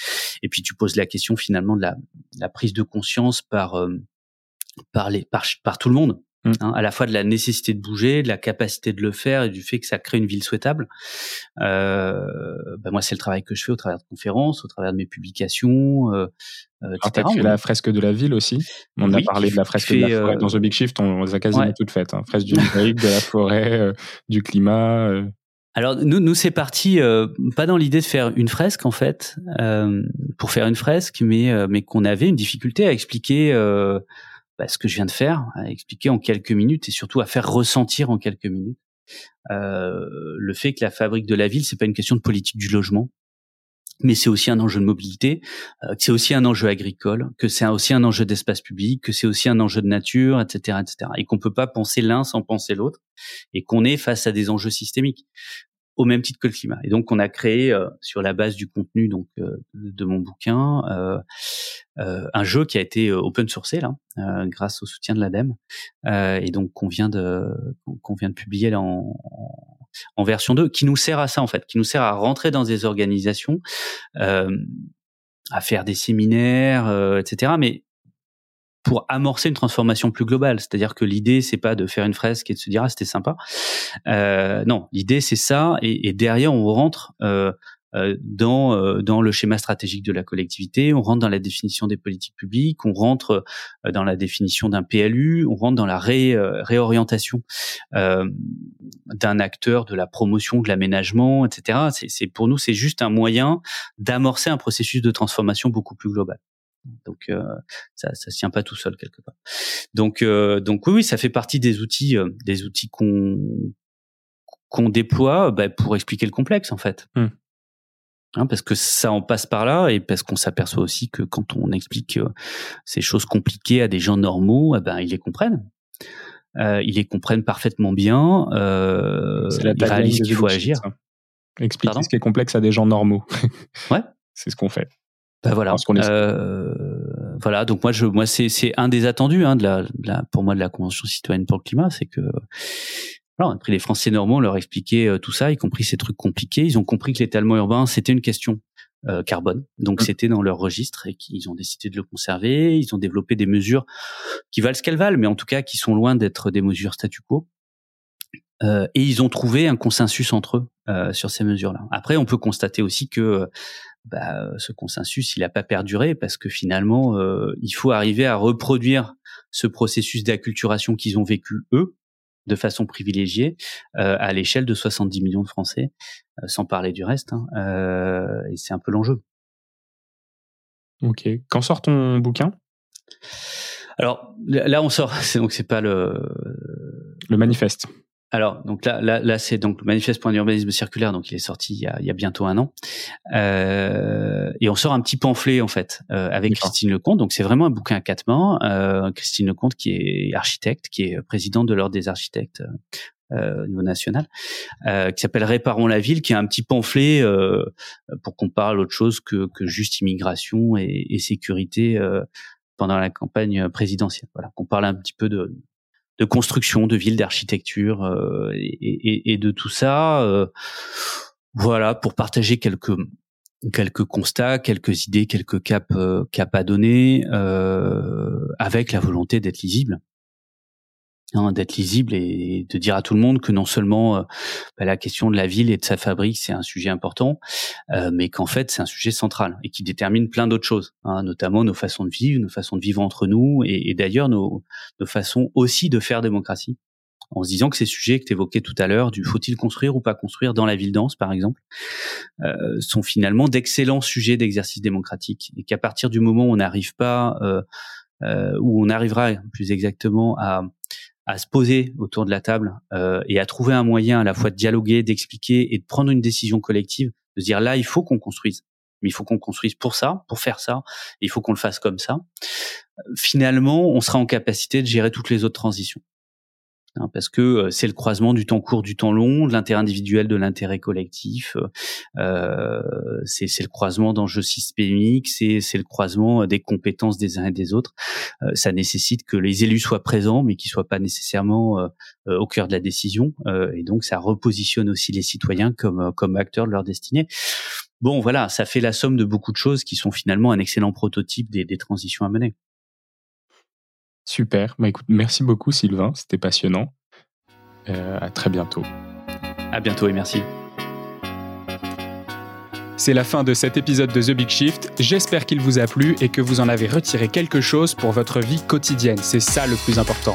Et puis tu poses la question finalement de la, la prise de conscience par euh, par, les, par, par tout le monde. Mmh. Hein, à la fois de la nécessité de bouger, de la capacité de le faire et du fait que ça crée une ville souhaitable. Euh, ben moi, c'est le travail que je fais au travers de conférences, au travers de mes publications, euh, euh, etc. Tu fait la fresque de la ville aussi? On a parlé de la fresque de la forêt dans The Big Shift, on, les a quasiment toutes faites. Hein. Fresque du numérique, de la forêt, du climat. alors nous, nous c'est parti euh, pas dans l'idée de faire une fresque en fait, euh, pour faire une fresque, mais euh, mais qu'on avait une difficulté à expliquer bah, ce que je viens de faire, à expliquer en quelques minutes et surtout à faire ressentir en quelques minutes le fait que la fabrique de la ville c'est pas une question de politique du logement, mais c'est aussi un enjeu de mobilité, euh, c'est aussi un enjeu agricole, que c'est aussi un enjeu d'espace public, que c'est aussi un enjeu de nature, etc., etc. Et qu'on peut pas penser l'un sans penser l'autre, et qu'on est face à des enjeux systémiques au même titre que le climat. Et donc on a créé euh, sur la base du contenu donc euh, de mon bouquin euh, un jeu qui a été open sourcé là grâce au soutien de l'ADEME et donc qu'on vient de qu'on vient de publier là en, en version 2 qui nous sert à ça en fait, qui nous sert à rentrer dans des organisations à faire des séminaires etc. mais pour amorcer une transformation plus globale. C'est-à-dire que l'idée, c'est pas de faire une fresque et de se dire ah c'était sympa. Euh, non, l'idée c'est ça, et, derrière on rentre euh, euh dans euh, dans le schéma stratégique de la collectivité, on rentre dans la définition des politiques publiques, on rentre dans la définition d'un PLU, on rentre dans la ré, réorientation d'un acteur de la promotion, de l'aménagement, etc. C'est pour nous c'est juste un moyen d'amorcer un processus de transformation beaucoup plus global. Donc euh, ça ça tient pas tout seul quelque part. Donc euh, donc oui, ça fait partie des outils euh, des outils qu'on qu'on déploie bah, pour expliquer le complexe en fait. Hmm. Hein, parce que ça en passe par là et parce qu'on s'aperçoit aussi que quand on explique ces choses compliquées à des gens normaux, eh ben ils les comprennent. ils les comprennent parfaitement bien. Ils réalisent qu'il faut agir. Expliquer ce qui est complexe à des gens normaux. ouais. C'est ce qu'on fait. Ben voilà. Euh, voilà. Donc moi, je, moi, c'est, c'est un des attendus hein, de, la, de, la, pour moi de la convention citoyenne pour le climat, c'est que voilà, on a pris les Français normaux, on leur expliquait euh, tout ça, y compris ces trucs compliqués. Ils ont compris que l'étalement urbain, c'était une question euh, carbone. Donc mmh. c'était dans leur registre et qu'ils ont décidé de le conserver. Ils ont développé des mesures qui valent ce qu'elles valent, mais en tout cas qui sont loin d'être des mesures statu quo. Euh, et ils ont trouvé un consensus entre eux euh, sur ces mesures-là. Après, on peut constater aussi que bah, ce consensus, il n'a pas perduré parce que finalement, euh, il faut arriver à reproduire ce processus d'acculturation qu'ils ont vécu eux de façon privilégiée euh, à l'échelle de 70 millions de Français, euh, sans parler du reste. Hein, et c'est un peu l'enjeu. Ok. Quand sort ton bouquin? Alors là, on sort. C'est donc c'est pas le le manifeste. Alors, donc là, là, là c'est donc le manifeste pour un urbanisme circulaire, donc il est sorti il y a, il y a bientôt un an, euh, et on sort un petit pamphlet en fait euh, avec Christine Lecomte. Donc c'est vraiment un bouquin à quatre mains. Euh, Christine Lecomte qui est architecte, qui est présidente de l'ordre des architectes euh, au niveau national, euh, qui s'appelle Réparons la ville, qui est un petit pamphlet euh, pour qu'on parle autre chose que, que juste immigration et, et sécurité pendant la campagne présidentielle. Voilà, qu'on parle un petit peu de, de construction, de ville, d'architecture euh, et, de tout ça. Euh, voilà, pour partager quelques quelques constats, quelques idées, quelques caps euh, caps à donner, avec la volonté d'être lisible. Hein, d'être lisible et de dire à tout le monde que non seulement euh, bah, la question de la ville et de sa fabrique c'est un sujet important, euh, mais qu'en fait c'est un sujet central et qui détermine plein d'autres choses, hein, notamment nos façons de vivre, nos façons de vivre entre nous et, d'ailleurs nos, nos façons aussi de faire démocratie en se disant que ces sujets que tu évoquais tout à l'heure, du faut-il construire ou pas construire dans la ville dense, par exemple, euh, sont finalement d'excellents sujets d'exercice démocratique. Et qu'à partir du moment où on n'arrive pas, euh, euh, où on arrivera plus exactement à, à se poser autour de la table euh, et à trouver un moyen à la fois de dialoguer, d'expliquer et de prendre une décision collective, de se dire là il faut qu'on construise, mais il faut qu'on construise pour ça, pour faire ça, il faut qu'on le fasse comme ça. Finalement, on sera en capacité de gérer toutes les autres transitions. Hein, parce que euh, c'est le croisement du temps court, du temps long, de l'intérêt individuel, de l'intérêt collectif. Euh, c'est le croisement d'enjeux systémiques, c'est le croisement des compétences des uns et des autres. Euh, ça nécessite que les élus soient présents, mais qu'ils soient pas nécessairement euh, au cœur de la décision. et donc, ça repositionne aussi les citoyens comme comme acteurs de leur destinée. Bon, voilà, ça fait la somme de beaucoup de choses qui sont finalement un excellent prototype des, des transitions à mener. Super. Bah, écoute, merci beaucoup Sylvain, c'était passionnant. Euh, à très bientôt. À bientôt et merci. C'est la fin de cet épisode de The Big Shift. J'espère qu'il vous a plu et que vous en avez retiré quelque chose pour votre vie quotidienne. C'est ça le plus important.